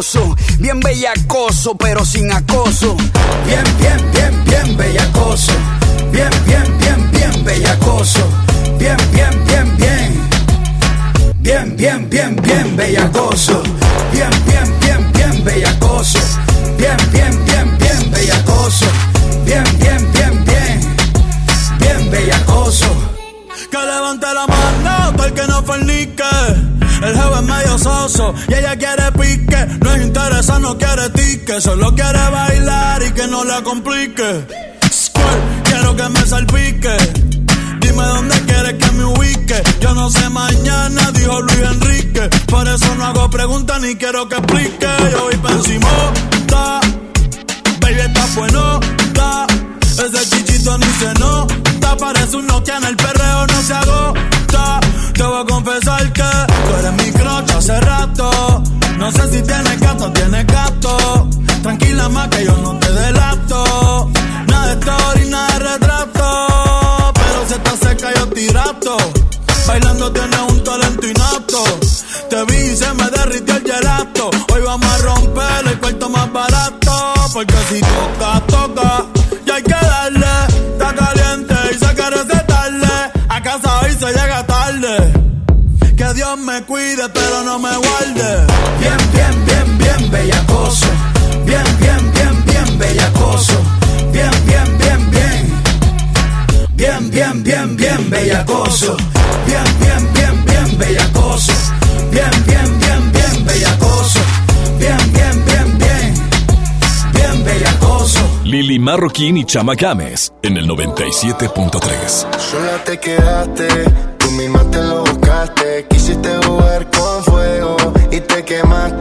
[SPEAKER 89] asqueroso. Bien bellacoso, pero sin acoso. Bien, bien, bien, bien bellacoso. Bien, bien, bien, bien bellacoso. Bien, bien, bien, bien. Bien, bien, bien, bien bellacoso.
[SPEAKER 90] Y ella quiere pique. No es interesa, no quiere tique. Solo quiere bailar y que no la complique. Squirt, quiero que me salpique. Dime dónde quieres que me ubique. Yo no sé mañana, dijo Luis Enrique. Por eso no hago preguntas ni quiero que explique. Yo voy pa' encima, ta. Baby, está bueno, ta. Ese chichito ni se nota. Parece un Nokia en el perreo, no se agota. Te voy a confesar que tú eres mi crocha hace rato. No sé si tienes gato tienes gato. Tranquila más que yo no te delato. Nada de story, nada de retrato. Pero si está seca yo tirato. Bailando tienes un talento innato. Te vi y se me derritió el gelato. Hoy vamos a romper el cuarto más barato. Porque si toca, toca. Y hay que darle. Está caliente y se quiere recetarle. A casa hoy se me cuide, pero no me guarde.
[SPEAKER 89] Bien, bien, bien, bien bellacoso. Bien, bien, bien, bien bellacoso. Bien, bien, bien, bien, bien bellacoso. Bien, bien, bien, bien bellacoso. Bien, bien, bien, bien bellacoso. Bien, bien, bien, bien. Bien bellacoso.
[SPEAKER 1] Lili Marroquín y Chama Games en el 97.3.
[SPEAKER 4] Sola te quedaste, tú misma te lo Quisiste jugar con fuego y te quemaste.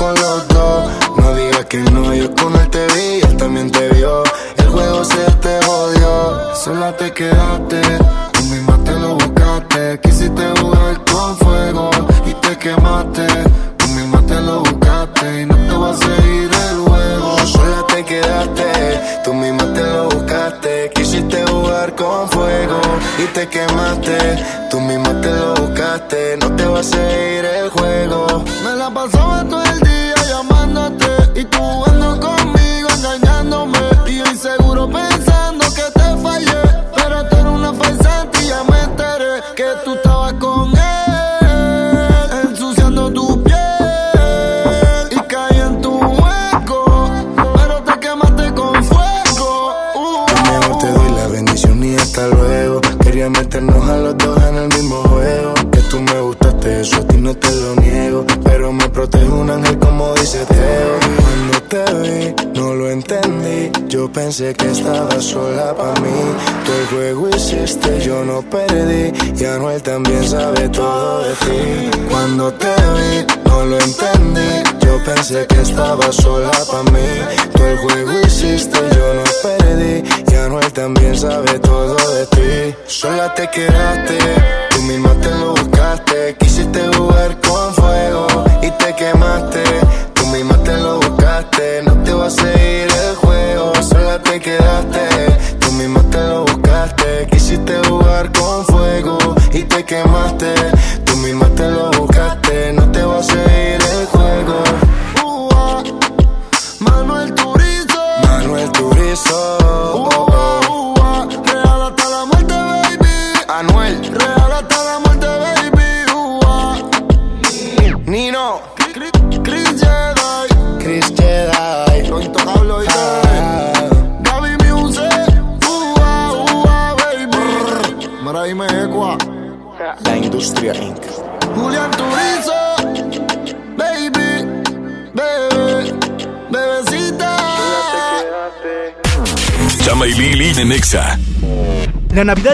[SPEAKER 4] Con
[SPEAKER 89] los
[SPEAKER 4] dos, no digas que no,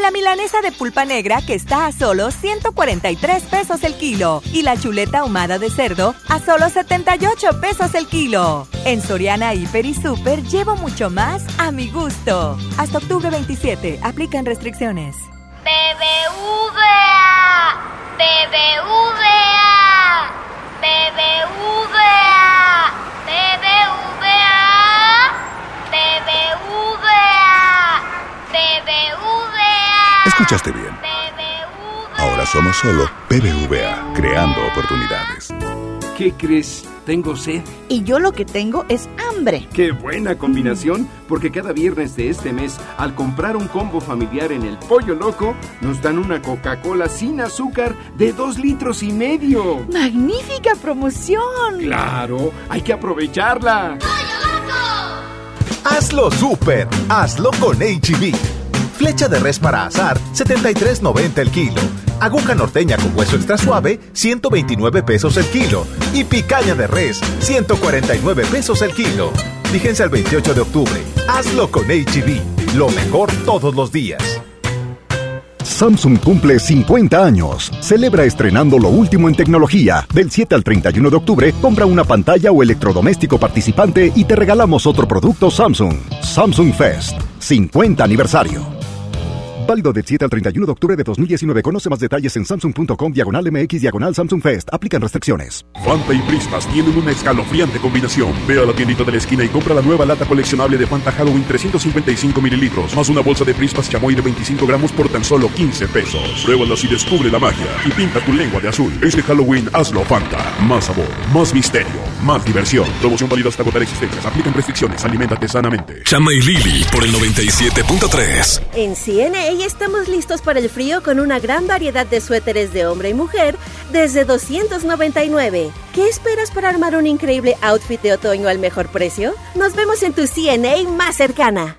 [SPEAKER 10] la milanesa de pulpa negra que está a solo 143 pesos el kilo y la chuleta ahumada de cerdo a solo 78 pesos el kilo. En Soriana Hiper y Super llevo mucho más a mi gusto. Hasta octubre 27, aplican restricciones.
[SPEAKER 14] Escuchaste bien. Ahora somos solo BBVA, creando oportunidades.
[SPEAKER 91] ¿Qué crees? Tengo sed.
[SPEAKER 92] Y yo lo que tengo es hambre.
[SPEAKER 91] ¡Qué buena combinación! Porque cada viernes de este mes, al comprar un combo familiar en el Pollo Loco, nos dan una Coca-Cola sin azúcar de dos litros y medio.
[SPEAKER 92] ¡Magnífica promoción!
[SPEAKER 91] ¡Claro! ¡Hay que aprovecharla!
[SPEAKER 93] Hazlo super, hazlo con HB. Flecha de res para asar, 73.90 el kilo. Aguja norteña con hueso extra suave, 129 pesos el kilo. Y picaña de res, 149 pesos el kilo. Fíjense al 28 de octubre. Hazlo con HB. Lo mejor todos los días.
[SPEAKER 94] Samsung cumple 50 años. Celebra estrenando lo último en tecnología. Del 7 al 31 de octubre, compra una pantalla o electrodoméstico participante y te regalamos otro producto Samsung. Samsung Fest, 50 aniversario. Válido del 7 al 31 de octubre de 2019. Conoce más detalles en samsung.com diagonal MX diagonal Samsung Fest. Aplican restricciones.
[SPEAKER 95] Fanta y Prispas tienen una escalofriante combinación. Ve a la tiendita de la esquina y compra la nueva lata coleccionable de Fanta Halloween 355 mililitros, más una bolsa de Prispas chamoy de 25 gramos por tan solo 15 pesos. Pruébalas y descubre la magia. Y pinta tu lengua de azul. Este Halloween hazlo Fanta. Más sabor, más misterio, más diversión. Promoción válida hasta agotar existencias. Aplican restricciones. Aliméntate sanamente.
[SPEAKER 1] Chama y Lili por el 97.3.
[SPEAKER 96] En CNA estamos listos para el frío con una gran variedad de suéteres de hombre y mujer desde 299. ¿Qué esperas para armar un increíble outfit de otoño al mejor precio? Nos vemos en tu CNA más cercana.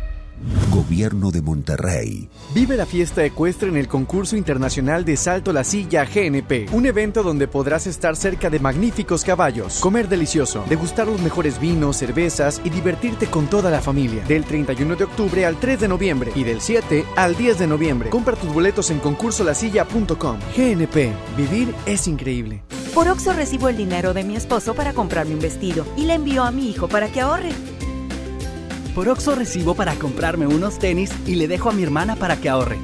[SPEAKER 14] Gobierno de Monterrey.
[SPEAKER 9] Vive la fiesta ecuestre en el concurso internacional de Salto la Silla GNP, un evento donde podrás estar cerca de magníficos caballos, comer delicioso, degustar los mejores vinos, cervezas y divertirte con toda la familia. Del 31 de octubre al 3 de noviembre y del 7 al 10 de noviembre. Compra tus boletos en concursolasilla.com. GNP, vivir es increíble.
[SPEAKER 10] Por Oxo recibo el dinero de mi esposo para comprarme un vestido y le envío a mi hijo para que ahorre.
[SPEAKER 8] Por Oxo recibo para comprarme unos tenis y le dejo a mi hermana para que ahorre.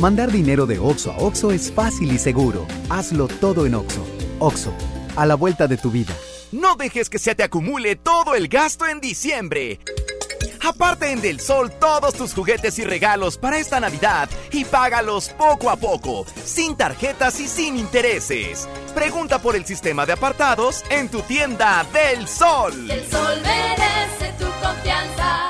[SPEAKER 97] Mandar dinero de Oxo a Oxo es fácil y seguro. Hazlo todo en Oxo. Oxo, a la vuelta de tu vida.
[SPEAKER 25] No dejes que se te acumule todo el gasto en diciembre. Aparte en Del Sol todos tus juguetes y regalos para esta Navidad y págalos poco a poco, sin tarjetas y sin intereses. Pregunta por el sistema de apartados en tu tienda Del Sol.
[SPEAKER 98] El Sol merece tu confianza.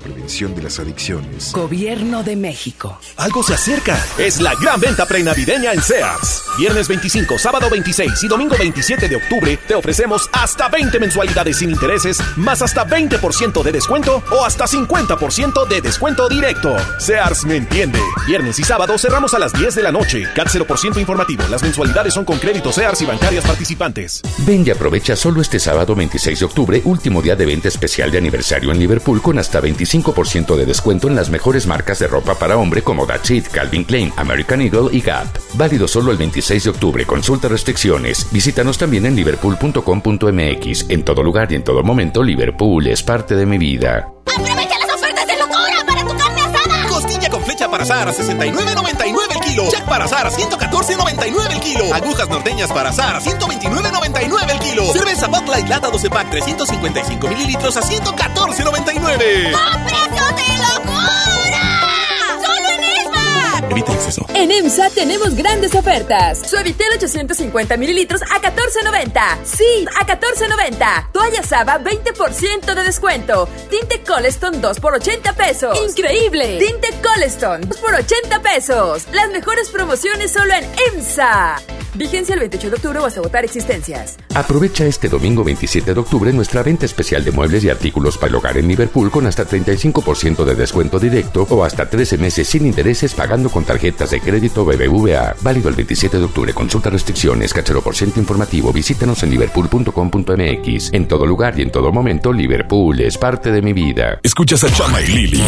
[SPEAKER 47] Prevención de las Adicciones.
[SPEAKER 99] Gobierno de México.
[SPEAKER 22] Algo se acerca. Es la gran venta prenavideña en Sears. Viernes 25, sábado 26 y domingo 27 de octubre te ofrecemos hasta 20 mensualidades sin intereses, más hasta 20% de descuento o hasta 50% de descuento directo. Sears me entiende. Viernes y sábado cerramos a las 10 de la noche. CAT 0% informativo. Las mensualidades son con crédito Sears y bancarias participantes.
[SPEAKER 23] Ven y aprovecha solo este sábado 26 de octubre, último día de venta especial de aniversario en Liverpool con hasta 25% de descuento en las mejores marcas de ropa para hombre como That's It, Calvin Klein, American Eagle y Gap. Válido solo el 26 de octubre. Consulta restricciones. Visítanos también en liverpool.com.mx. En todo lugar y en todo momento, Liverpool es parte de mi vida.
[SPEAKER 98] ¡Aprovecha las ofertas de locura para tu carne asada!
[SPEAKER 22] Costilla con flecha para asar a 69.99 el kilo. Jack para asar a 114.99 el kilo. Agujas norteñas para asar a 129.99 el kilo. Cerveza Bud Light lata 12 pack 355 mililitros a 114.99.
[SPEAKER 98] ¡A
[SPEAKER 22] Evita el exceso.
[SPEAKER 27] En EMSA tenemos grandes ofertas. Suavitel 850 mililitros a 14.90. Sí, a 14.90. Toalla Saba 20% de descuento. Tinte Coleston 2 por 80 pesos. ¡Increíble! Tinte Coleston 2 por 80 pesos. Las mejores promociones solo en EMSA. Vigencia el 28 de octubre o hasta agotar existencias.
[SPEAKER 23] Aprovecha este domingo 27 de octubre nuestra venta especial de muebles y artículos para el hogar en Liverpool con hasta 35% de descuento directo o hasta 13 meses sin intereses pagando con tarjetas de crédito BBVA. Válido el 27 de octubre. Consulta restricciones, cachero por ciento informativo. Visítanos en liverpool.com.mx. En todo lugar y en todo momento, Liverpool es parte de mi vida.
[SPEAKER 1] Escuchas a Chama y Lili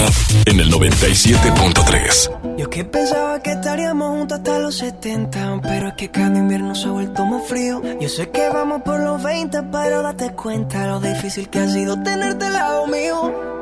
[SPEAKER 1] en el 97.3.
[SPEAKER 100] Yo que pensaba que estaríamos juntos hasta los 70, pero es que cada invierno se ha vuelto más frío. Yo sé que vamos por los 20, pero date cuenta lo difícil que ha sido tenerte al lado mío.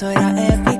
[SPEAKER 100] esto era.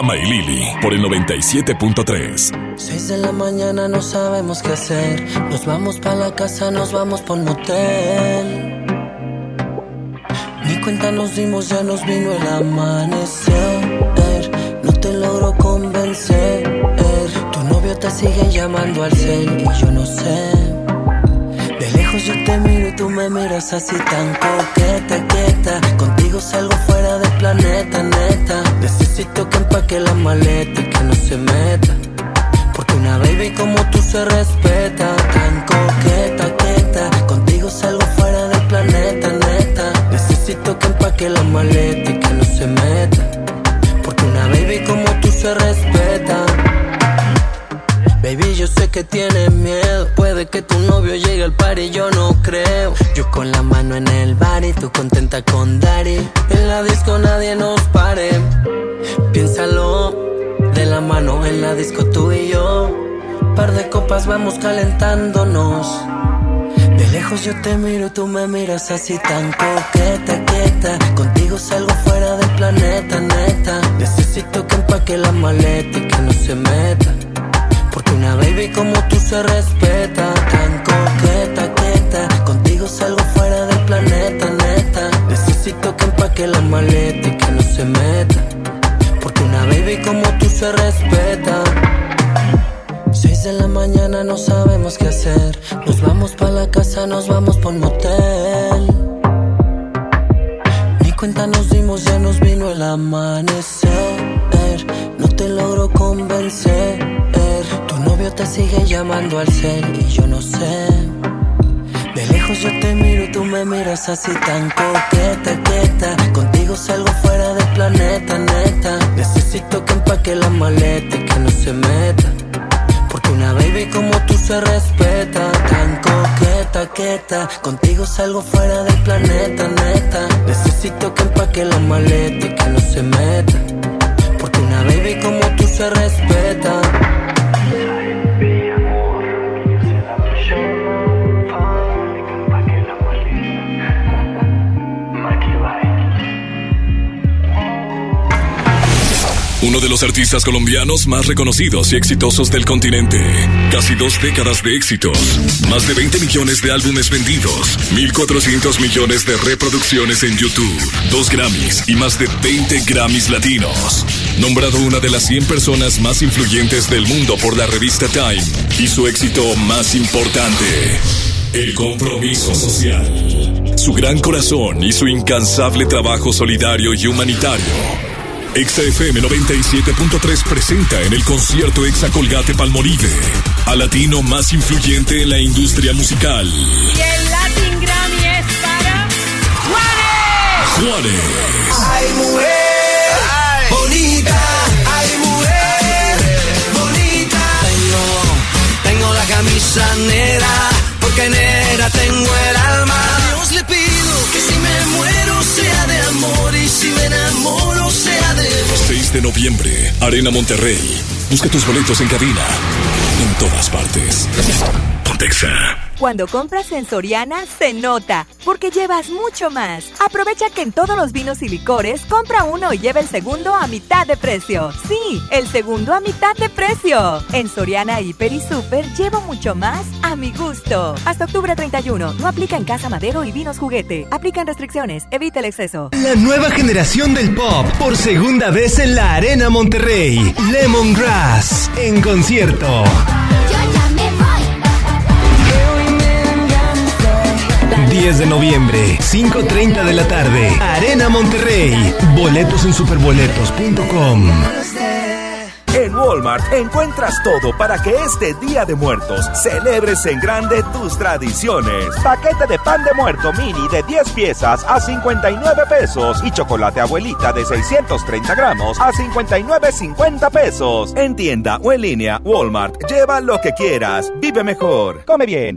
[SPEAKER 1] Chama y Lili por el 97.3.
[SPEAKER 100] Seis de la mañana no sabemos qué hacer. Nos vamos para la casa, nos vamos por motel. Ni cuenta nos dimos, ya nos vino el amanecer. No te logro convencer. Tu novio te sigue llamando al cel y yo no sé. De lejos yo te miro y tú me miras así tan coqueta, quieta. Contigo salgo fuera del planeta, neta. Necesito que empaque la maleta y que no se meta. Porque una baby como tú se respeta. Tan coqueta, quieta. Contigo salgo fuera del planeta, neta. Necesito que empaque la maleta y que no se meta. Porque una baby como tú se respeta. Baby, yo sé que tienes miedo. Puede que tu novio llegue al par y yo no creo. Yo con la mano en el bar y tú contenta con Dari. En la disco nadie nos pare. Piénsalo, de la mano en la disco tú y yo. Par de copas vamos calentándonos. De lejos yo te miro tú me miras así tan coqueta, quieta. Contigo salgo fuera del planeta, neta. Necesito que empaque la maleta y que no se meta. Porque una baby como tú se respeta. Tan coqueta, quieta. Contigo salgo fuera del planeta, neta. Necesito que empaque la maleta y que no se meta. Baby como tú se respeta. Seis de la mañana no sabemos qué hacer. Nos vamos para la casa, nos vamos por motel. cuenta nos dimos, ya nos vino el amanecer. No te logro convencer. Tu novio te sigue llamando al cel y yo no sé. De lejos yo te miro y tú me miras así tan coqueta, quieta. Contigo salgo fuera del planeta, neta. Necesito que empaque la maleta y que no se meta. Porque una baby como tú se respeta, tan coqueta, quieta. Contigo salgo fuera del planeta, neta. Necesito que empaque la maleta y que no se meta. Porque una baby como tú se respeta.
[SPEAKER 1] Uno de los artistas colombianos más reconocidos y exitosos del continente. Casi dos décadas de éxitos. Más de 20 millones de álbumes vendidos. 1.400 millones de reproducciones en YouTube. Dos Grammys y más de 20 Grammys latinos. Nombrado una de las 100 personas más influyentes del mundo por la revista Time. Y su éxito más importante. El compromiso social. Su gran corazón y su incansable trabajo solidario y humanitario. Exa FM 97.3 presenta en el concierto Exa Colgate Palmolive al latino más influyente en la industria musical.
[SPEAKER 30] Y el Latin Grammy es para Juanes.
[SPEAKER 1] Juanes.
[SPEAKER 30] Ay, mujer, bonita, ay, mujer, bonita.
[SPEAKER 100] Tengo, tengo la camisa negra, porque negra tengo el alma. A Dios le pido que si me muero sea de amor y si me enamoro sea de
[SPEAKER 1] 6 de noviembre, Arena Monterrey. Busca tus boletos en cabina. En todas partes. Pontexa.
[SPEAKER 10] Cuando compras en Soriana, se nota, porque llevas mucho más. Aprovecha que en todos los vinos y licores, compra uno y lleva el segundo a mitad de precio. Sí, el segundo a mitad de precio. En Soriana, Hiper y Super, llevo mucho más a mi gusto. Hasta octubre 31, no aplica en Casa Madero y Vinos Juguete. Aplican restricciones, evita el exceso.
[SPEAKER 8] La nueva generación del pop, por segunda vez en la Arena Monterrey. Lemongrass, en concierto. 10 de noviembre, 5.30 de la tarde, Arena Monterrey. Boletos en superboletos.com.
[SPEAKER 25] En Walmart encuentras todo para que este Día de Muertos celebres en grande tus tradiciones. Paquete de pan de muerto mini de 10 piezas a 59 pesos y chocolate abuelita de 630 gramos a 59.50 pesos. En tienda o en línea, Walmart, lleva lo que quieras. Vive mejor. Come bien.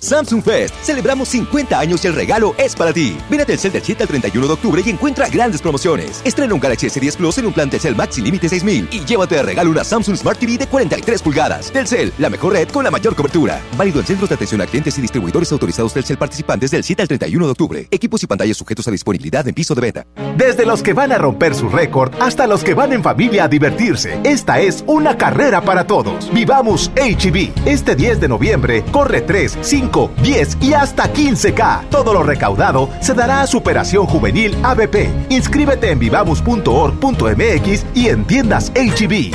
[SPEAKER 69] Samsung Fest. Celebramos 50 años y el regalo es para ti. Ven a Telcel del 7 al 31 de octubre y encuentra grandes promociones. Estrena un Galaxy S10 Plus en un plan Telcel Max sin límite 6000 y llévate de regalo una Samsung Smart TV de 43 pulgadas. Telcel, la mejor red con la mayor cobertura. Válido en centros de atención a clientes y distribuidores autorizados Telcel participantes del 7 al 31 de octubre. Equipos y pantallas sujetos a disponibilidad en piso de venta.
[SPEAKER 101] Desde los que van a romper su récord hasta los que van en familia a divertirse, esta es una carrera para todos. Vivamos HB. Este 10 de noviembre corre 3, 5, 10 y hasta 15K. Todo lo recaudado se dará a Superación Juvenil ABP. Inscríbete en vivamos.org.mx y en tiendas HB.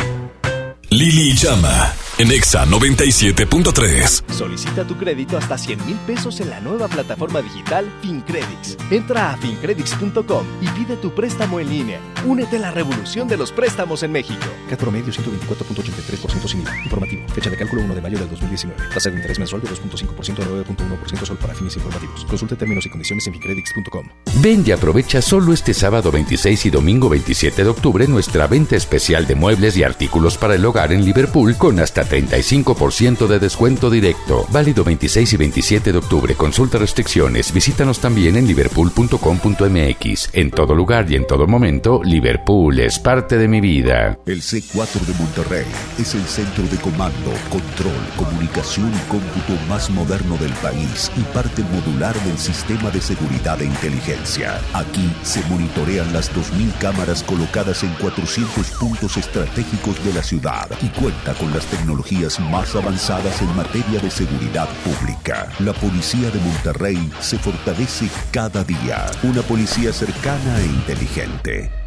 [SPEAKER 1] Lili Llama. En Exa 97.3.
[SPEAKER 25] Solicita tu crédito hasta 100 mil pesos en la nueva plataforma digital FinCredits. Entra a fincredits.com y pide tu préstamo en línea. Únete a la revolución de los préstamos en México.
[SPEAKER 102] CAT promedio 124.83% sin IVA. Informativo. Fecha de cálculo 1 de mayo del 2019. Tasa de interés mensual de 2.5% a 9.1% solo para fines informativos. Consulte términos y condiciones en fincredits.com.
[SPEAKER 23] Ven y aprovecha solo este sábado 26 y domingo 27 de octubre nuestra venta especial de muebles y artículos para el hogar en Liverpool con hasta 35% de descuento directo. Válido 26 y 27 de octubre. Consulta restricciones. Visítanos también en liverpool.com.mx. En todo lugar y en todo momento, Liverpool es parte de mi vida.
[SPEAKER 14] El C4 de Monterrey es el centro de comando, control, comunicación y cómputo más moderno del país y parte modular del sistema de seguridad e inteligencia. Aquí se monitorean las 2.000 cámaras colocadas en 400 puntos estratégicos de la ciudad y cuenta con las tecnologías tecnologías más avanzadas en materia de seguridad pública. La Policía de Monterrey se fortalece cada día. Una policía cercana e inteligente.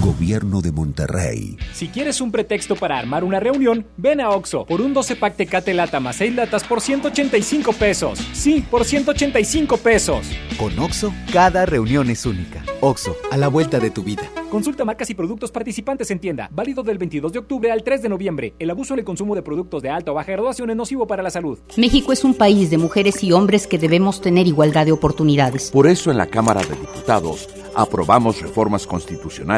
[SPEAKER 14] Gobierno de Monterrey.
[SPEAKER 20] Si quieres un pretexto para armar una reunión, ven a Oxo por un 12 pack Tecate Lata más 6 latas por 185 pesos. Sí, por 185 pesos.
[SPEAKER 103] Con Oxo, cada reunión es única. Oxo, a la vuelta de tu vida.
[SPEAKER 20] Consulta marcas y productos participantes en tienda. Válido del 22 de octubre al 3 de noviembre. El abuso en el consumo de productos de alta o baja graduación es nocivo para la salud.
[SPEAKER 104] México es un país de mujeres y hombres que debemos tener igualdad de oportunidades.
[SPEAKER 102] Por eso en la Cámara de Diputados aprobamos reformas constitucionales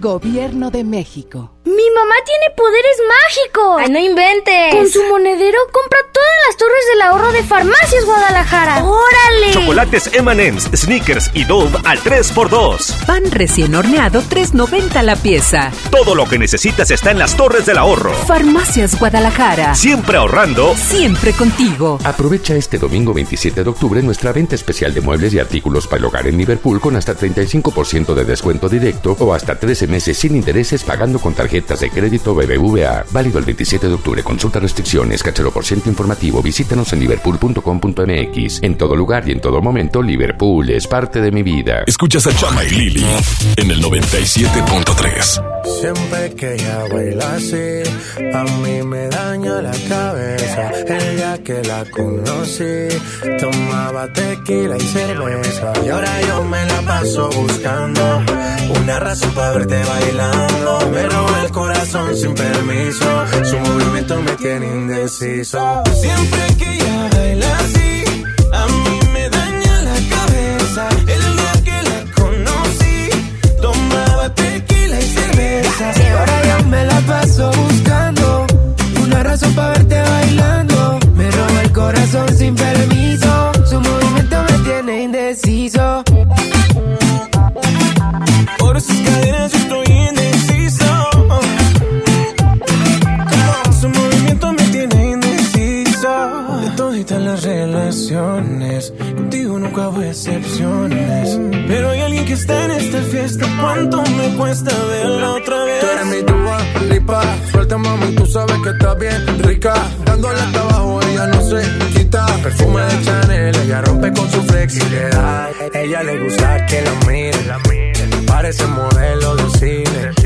[SPEAKER 105] Gobierno de México.
[SPEAKER 24] ¡Mi mamá tiene poderes mágicos!
[SPEAKER 106] ¡Ay, no inventes!
[SPEAKER 24] Con su monedero compra todas las torres del ahorro de Farmacias Guadalajara. ¡Órale!
[SPEAKER 25] Chocolates M&M's, Snickers y Dove al 3x2.
[SPEAKER 50] Pan recién horneado 3.90 la pieza.
[SPEAKER 25] Todo lo que necesitas está en las torres del ahorro.
[SPEAKER 50] Farmacias Guadalajara.
[SPEAKER 25] Siempre ahorrando.
[SPEAKER 50] Siempre contigo.
[SPEAKER 23] Aprovecha este domingo 27 de octubre nuestra venta especial de muebles y artículos para el hogar en Liverpool con hasta 35% de descuento directo o hasta 13 meses sin intereses pagando con tarjetas de crédito BBVA. Válido el 27 de octubre. Consulta restricciones, cachero por ciento informativo. Visítanos en liverpool.com.mx. En todo lugar y en todo momento, Liverpool es parte de mi vida.
[SPEAKER 1] Escuchas a Chama y Lili en el 97.3.
[SPEAKER 30] Siempre que ella baila así, a mí me daña la cabeza. El día que la conocí, tomaba tequila y cerveza. Y ahora yo me la paso buscando razón para verte bailando. Me roba el corazón sin permiso. Su movimiento me tiene indeciso. Siempre que ella baila así, a mí me daña la cabeza. El día que la conocí, tomaba tequila y cerveza. Y ahora yo me la paso buscando relaciones, contigo nunca hubo excepciones. Pero hay alguien que está en esta fiesta. ¿Cuánto me cuesta verla otra vez?
[SPEAKER 5] Tú eres mi tuba, lipa. Suelta, mami, tú sabes que está bien rica. Dándole hasta abajo, ella no se quita. Perfume de Chanel, ella rompe con su flexibilidad.
[SPEAKER 30] Ella le gusta que la miren. Parece modelo de cine.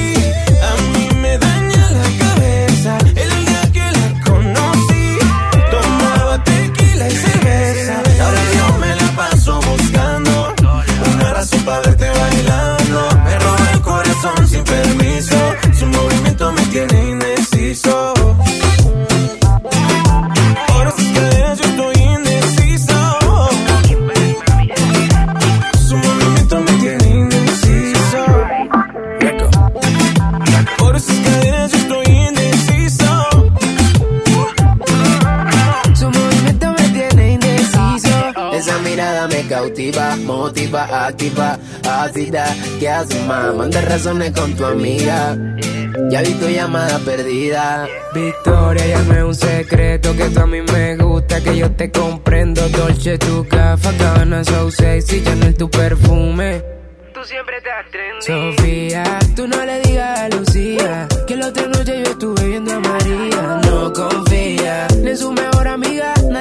[SPEAKER 30] me
[SPEAKER 107] cautiva, motiva, activa, ácida. ¿Qué haces, más? Manda razones con tu amiga. Ya vi tu llamada perdida.
[SPEAKER 81] Victoria, ya no es un secreto que tú a mí me gusta, que yo te comprendo. Dolce, tu café, cabana, so sexy, Chanel, tu perfume.
[SPEAKER 30] Tú siempre trendy.
[SPEAKER 81] Sofía, tú no le digas a Lucía que la otra noche yo estuve viendo a María. No confía ni en su mejor amiga,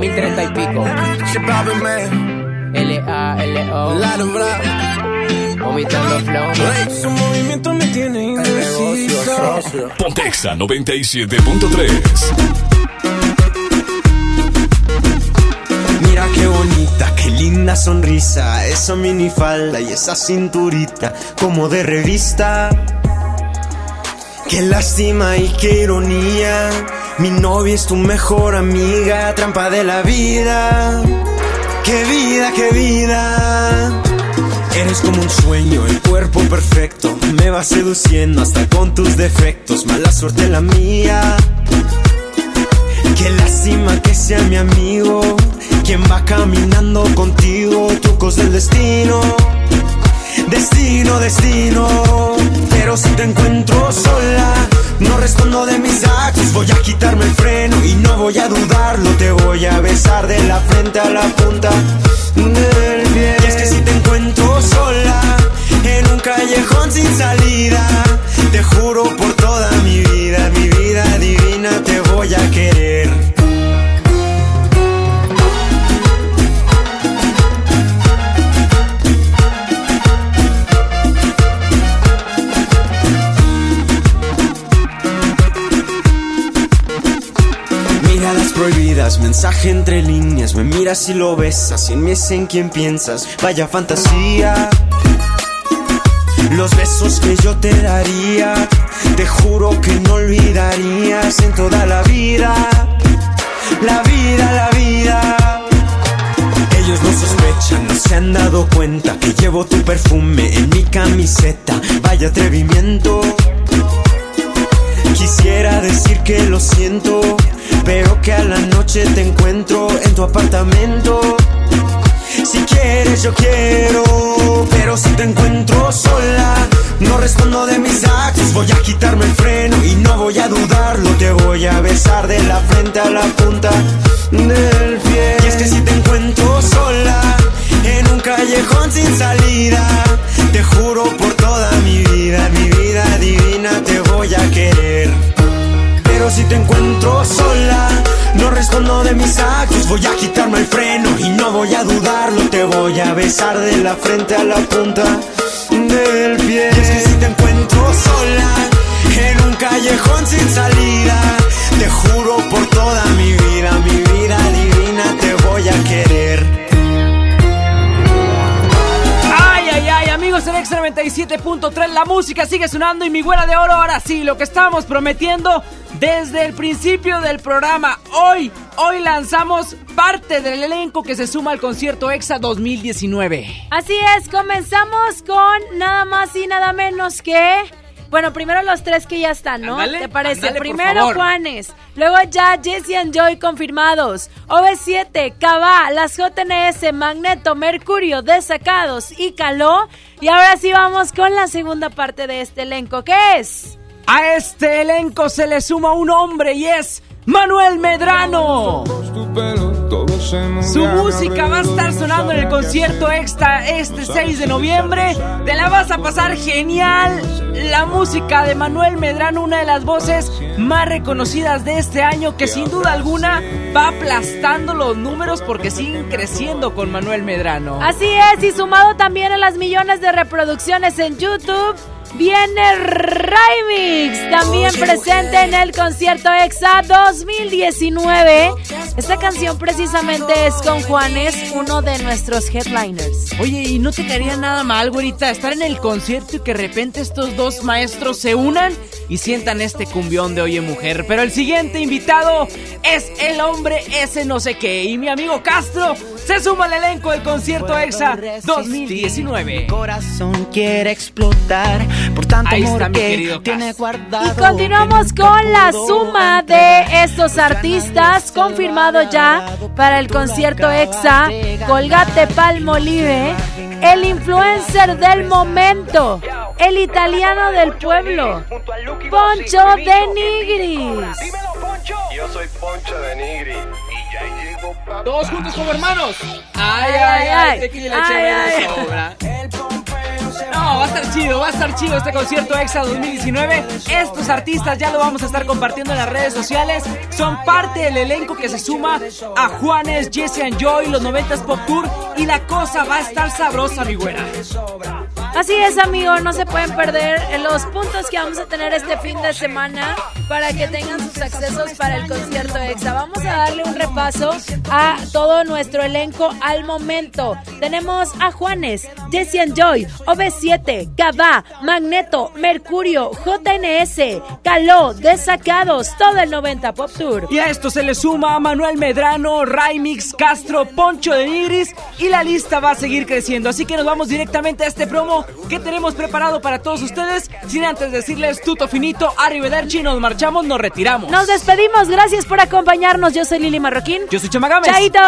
[SPEAKER 5] 2030 y pico. L-A-L-O. Vomitando flow.
[SPEAKER 30] Su movimiento me tiene indeciso.
[SPEAKER 1] Pontexa 97.3.
[SPEAKER 108] Mira qué bonita, qué linda sonrisa, esa minifalda y esa cinturita como de revista. Qué lástima y qué ironía, mi novia es tu mejor amiga, trampa de la vida. Qué vida, qué vida. Eres como un sueño, el cuerpo perfecto, me va seduciendo hasta con tus defectos, mala suerte la mía. Qué lástima que sea mi amigo quien va caminando contigo, trucos del destino. Destino, destino. Pero si te encuentro sola, no respondo de mis actos. Voy a quitarme el freno y no voy a dudarlo. Te voy a besar de la frente a la punta del pie. Y es que si te encuentro sola, en un callejón sin salida, te juro por toda mi vida, mi vida divina, te voy a querer. Mensaje entre líneas, me miras y lo besas, y en mí es en quien piensas, vaya fantasía. Los besos que yo te daría, te juro que no olvidarías en toda la vida. La vida, la vida. Ellos no sospechan, no se han dado cuenta que llevo tu perfume en mi camiseta. Vaya atrevimiento. Quisiera decir que lo siento, pero que a la noche te encuentro en tu apartamento. Si quieres yo quiero, pero si te encuentro sola, no respondo de mis actos, voy a quitarme el freno y no voy a dudarlo, te voy a besar de la frente a la punta del pie. Y es que si te encuentro sola, en un callejón sin salida, te juro por toda mi vida, mi vida divina, te voy a querer. Pero si te encuentro sola, no respondo de mis actos, voy a quitarme el freno y no voy a dudarlo, te voy a besar de la frente a la punta del pie. Y es que si te encuentro sola, en un callejón sin salida, te juro por toda mi vida, mi vida divina, te voy a querer.
[SPEAKER 2] Ay, ay, ay, amigos en Extra 97.3, la música sigue sonando y mi güera de oro, ahora sí, lo que estábamos prometiendo desde el principio del programa. Hoy, hoy lanzamos parte del elenco que se suma al concierto EXA 2019.
[SPEAKER 3] Así es, comenzamos con nada más y nada menos que... Bueno, primero los tres que ya están, ¿no?
[SPEAKER 2] Ándale,
[SPEAKER 3] ¿Te parece? primero. Juanes, luego ya Jesse and Joy confirmados, OV7, Cava, las JNS, Magneto, Mercurio, Desacados y Caló. Y ahora sí vamos con la segunda parte de este elenco, ¿qué es?
[SPEAKER 2] A este elenco se le suma un hombre y es Manuel Medrano. Su música va a estar sonando en el concierto extra este 6 de noviembre. Te la vas a pasar genial. La música de Manuel Medrano, una de las voces más reconocidas de este año, que sin duda alguna va aplastando los números porque siguen creciendo con Manuel Medrano.
[SPEAKER 3] Así es, y sumado también a las millones de reproducciones en YouTube, viene Remix, también presente en el concierto EXA 2019. Esta canción precisamente es con Juanes, uno de nuestros headliners.
[SPEAKER 2] Oye, ¿y no te caería nada mal, güerita, estar en el concierto y que de repente estos dos maestros se unan y sientan este cumbión de Oye Mujer? Pero el siguiente invitado es el hombre ese no sé qué. Y mi amigo Castro se suma al elenco del concierto EXA 2019.
[SPEAKER 109] corazón quiere explotar por tanto
[SPEAKER 2] Ahí está
[SPEAKER 109] amor
[SPEAKER 2] mi querido
[SPEAKER 109] tiene guardado.
[SPEAKER 3] Y continuamos con la suma de estos artistas confirmado ya para el concierto EXA Colgate Palmolive. el influencer del momento, el italiano del pueblo, Poncho de Nigris.
[SPEAKER 110] Yo soy Poncho de Nigri
[SPEAKER 2] Todos juntos como hermanos. Ay, ay, ay, tequila, chévere,
[SPEAKER 3] ay.
[SPEAKER 2] sobra. No, va a estar chido, va a estar chido este concierto EXA 2019. Estos artistas ya lo vamos a estar compartiendo en las redes sociales. Son parte del elenco que se suma a Juanes, Jesse and Joy, los 90s Pop Tour. Y la cosa va a estar sabrosa, mi güera.
[SPEAKER 3] Así es, amigo, no se pueden perder los puntos que vamos a tener este fin de semana para que tengan sus accesos para el concierto EXA. Vamos a darle un repaso a todo nuestro elenco al momento. Tenemos a Juanes, Jesse and Joy, OB7, Cabá, Magneto, Mercurio, JNS, Caló, Desacados, todo el 90 Pop Tour.
[SPEAKER 2] Y a esto se le suma a Manuel Medrano, Raimix, Castro, Poncho de Nigris y la lista va a seguir creciendo. Así que nos vamos directamente a este promo que tenemos preparado para todos ustedes. Sin antes decirles tuto finito, arrivederci, nos marchamos, nos retiramos.
[SPEAKER 3] Nos despedimos, gracias por acompañarnos. Yo soy Lili Marroquín.
[SPEAKER 2] Yo soy Chamagames.
[SPEAKER 3] Chaito.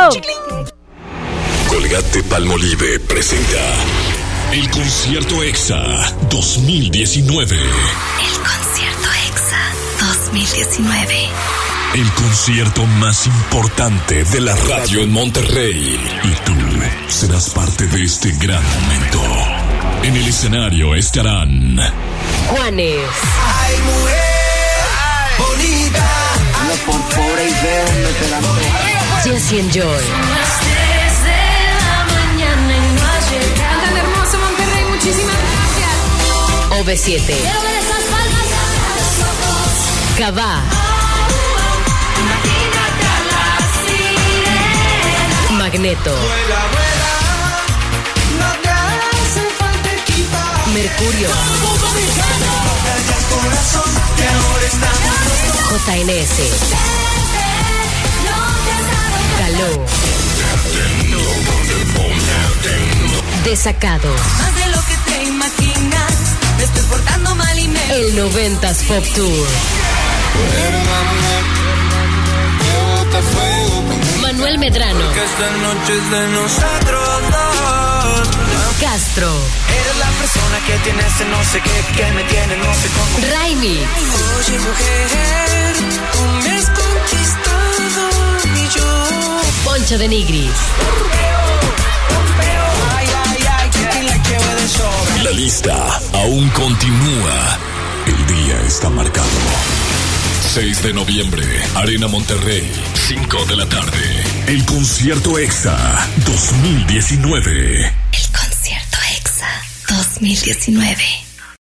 [SPEAKER 1] Colgate Palmolive presenta el concierto EXA 2019.
[SPEAKER 29] El concierto EXA 2019.
[SPEAKER 1] El concierto más importante de la radio en Monterrey. Y tú serás parte de este gran momento. En el escenario estarán
[SPEAKER 56] Juanes,
[SPEAKER 28] Ay, mujer bonita.
[SPEAKER 107] No por y pegan
[SPEAKER 56] Jesse and Joy,
[SPEAKER 24] Tan hermoso Monterrey, muchísimas gracias.
[SPEAKER 56] OV7, Cabá, Magneto,
[SPEAKER 28] No
[SPEAKER 56] Mercurio. JNS, Caló, Desacado,
[SPEAKER 24] Más de lo que te imaginas. Estoy portando mal y me.
[SPEAKER 56] el 90s Pop Tour, Manuel Medrano. Castro,
[SPEAKER 28] Eres la persona que tiene ese no sé qué, que me tiene no sé cómo.
[SPEAKER 56] Raimi,
[SPEAKER 28] Oye, mujer, tú me has conquistado y yo.
[SPEAKER 56] Poncho de Nigris.
[SPEAKER 1] La lista aún continúa. El día está marcado. 6 de noviembre, Arena Monterrey, 5 de la tarde. El concierto EXA 2019.
[SPEAKER 29] El concierto EXA 2019.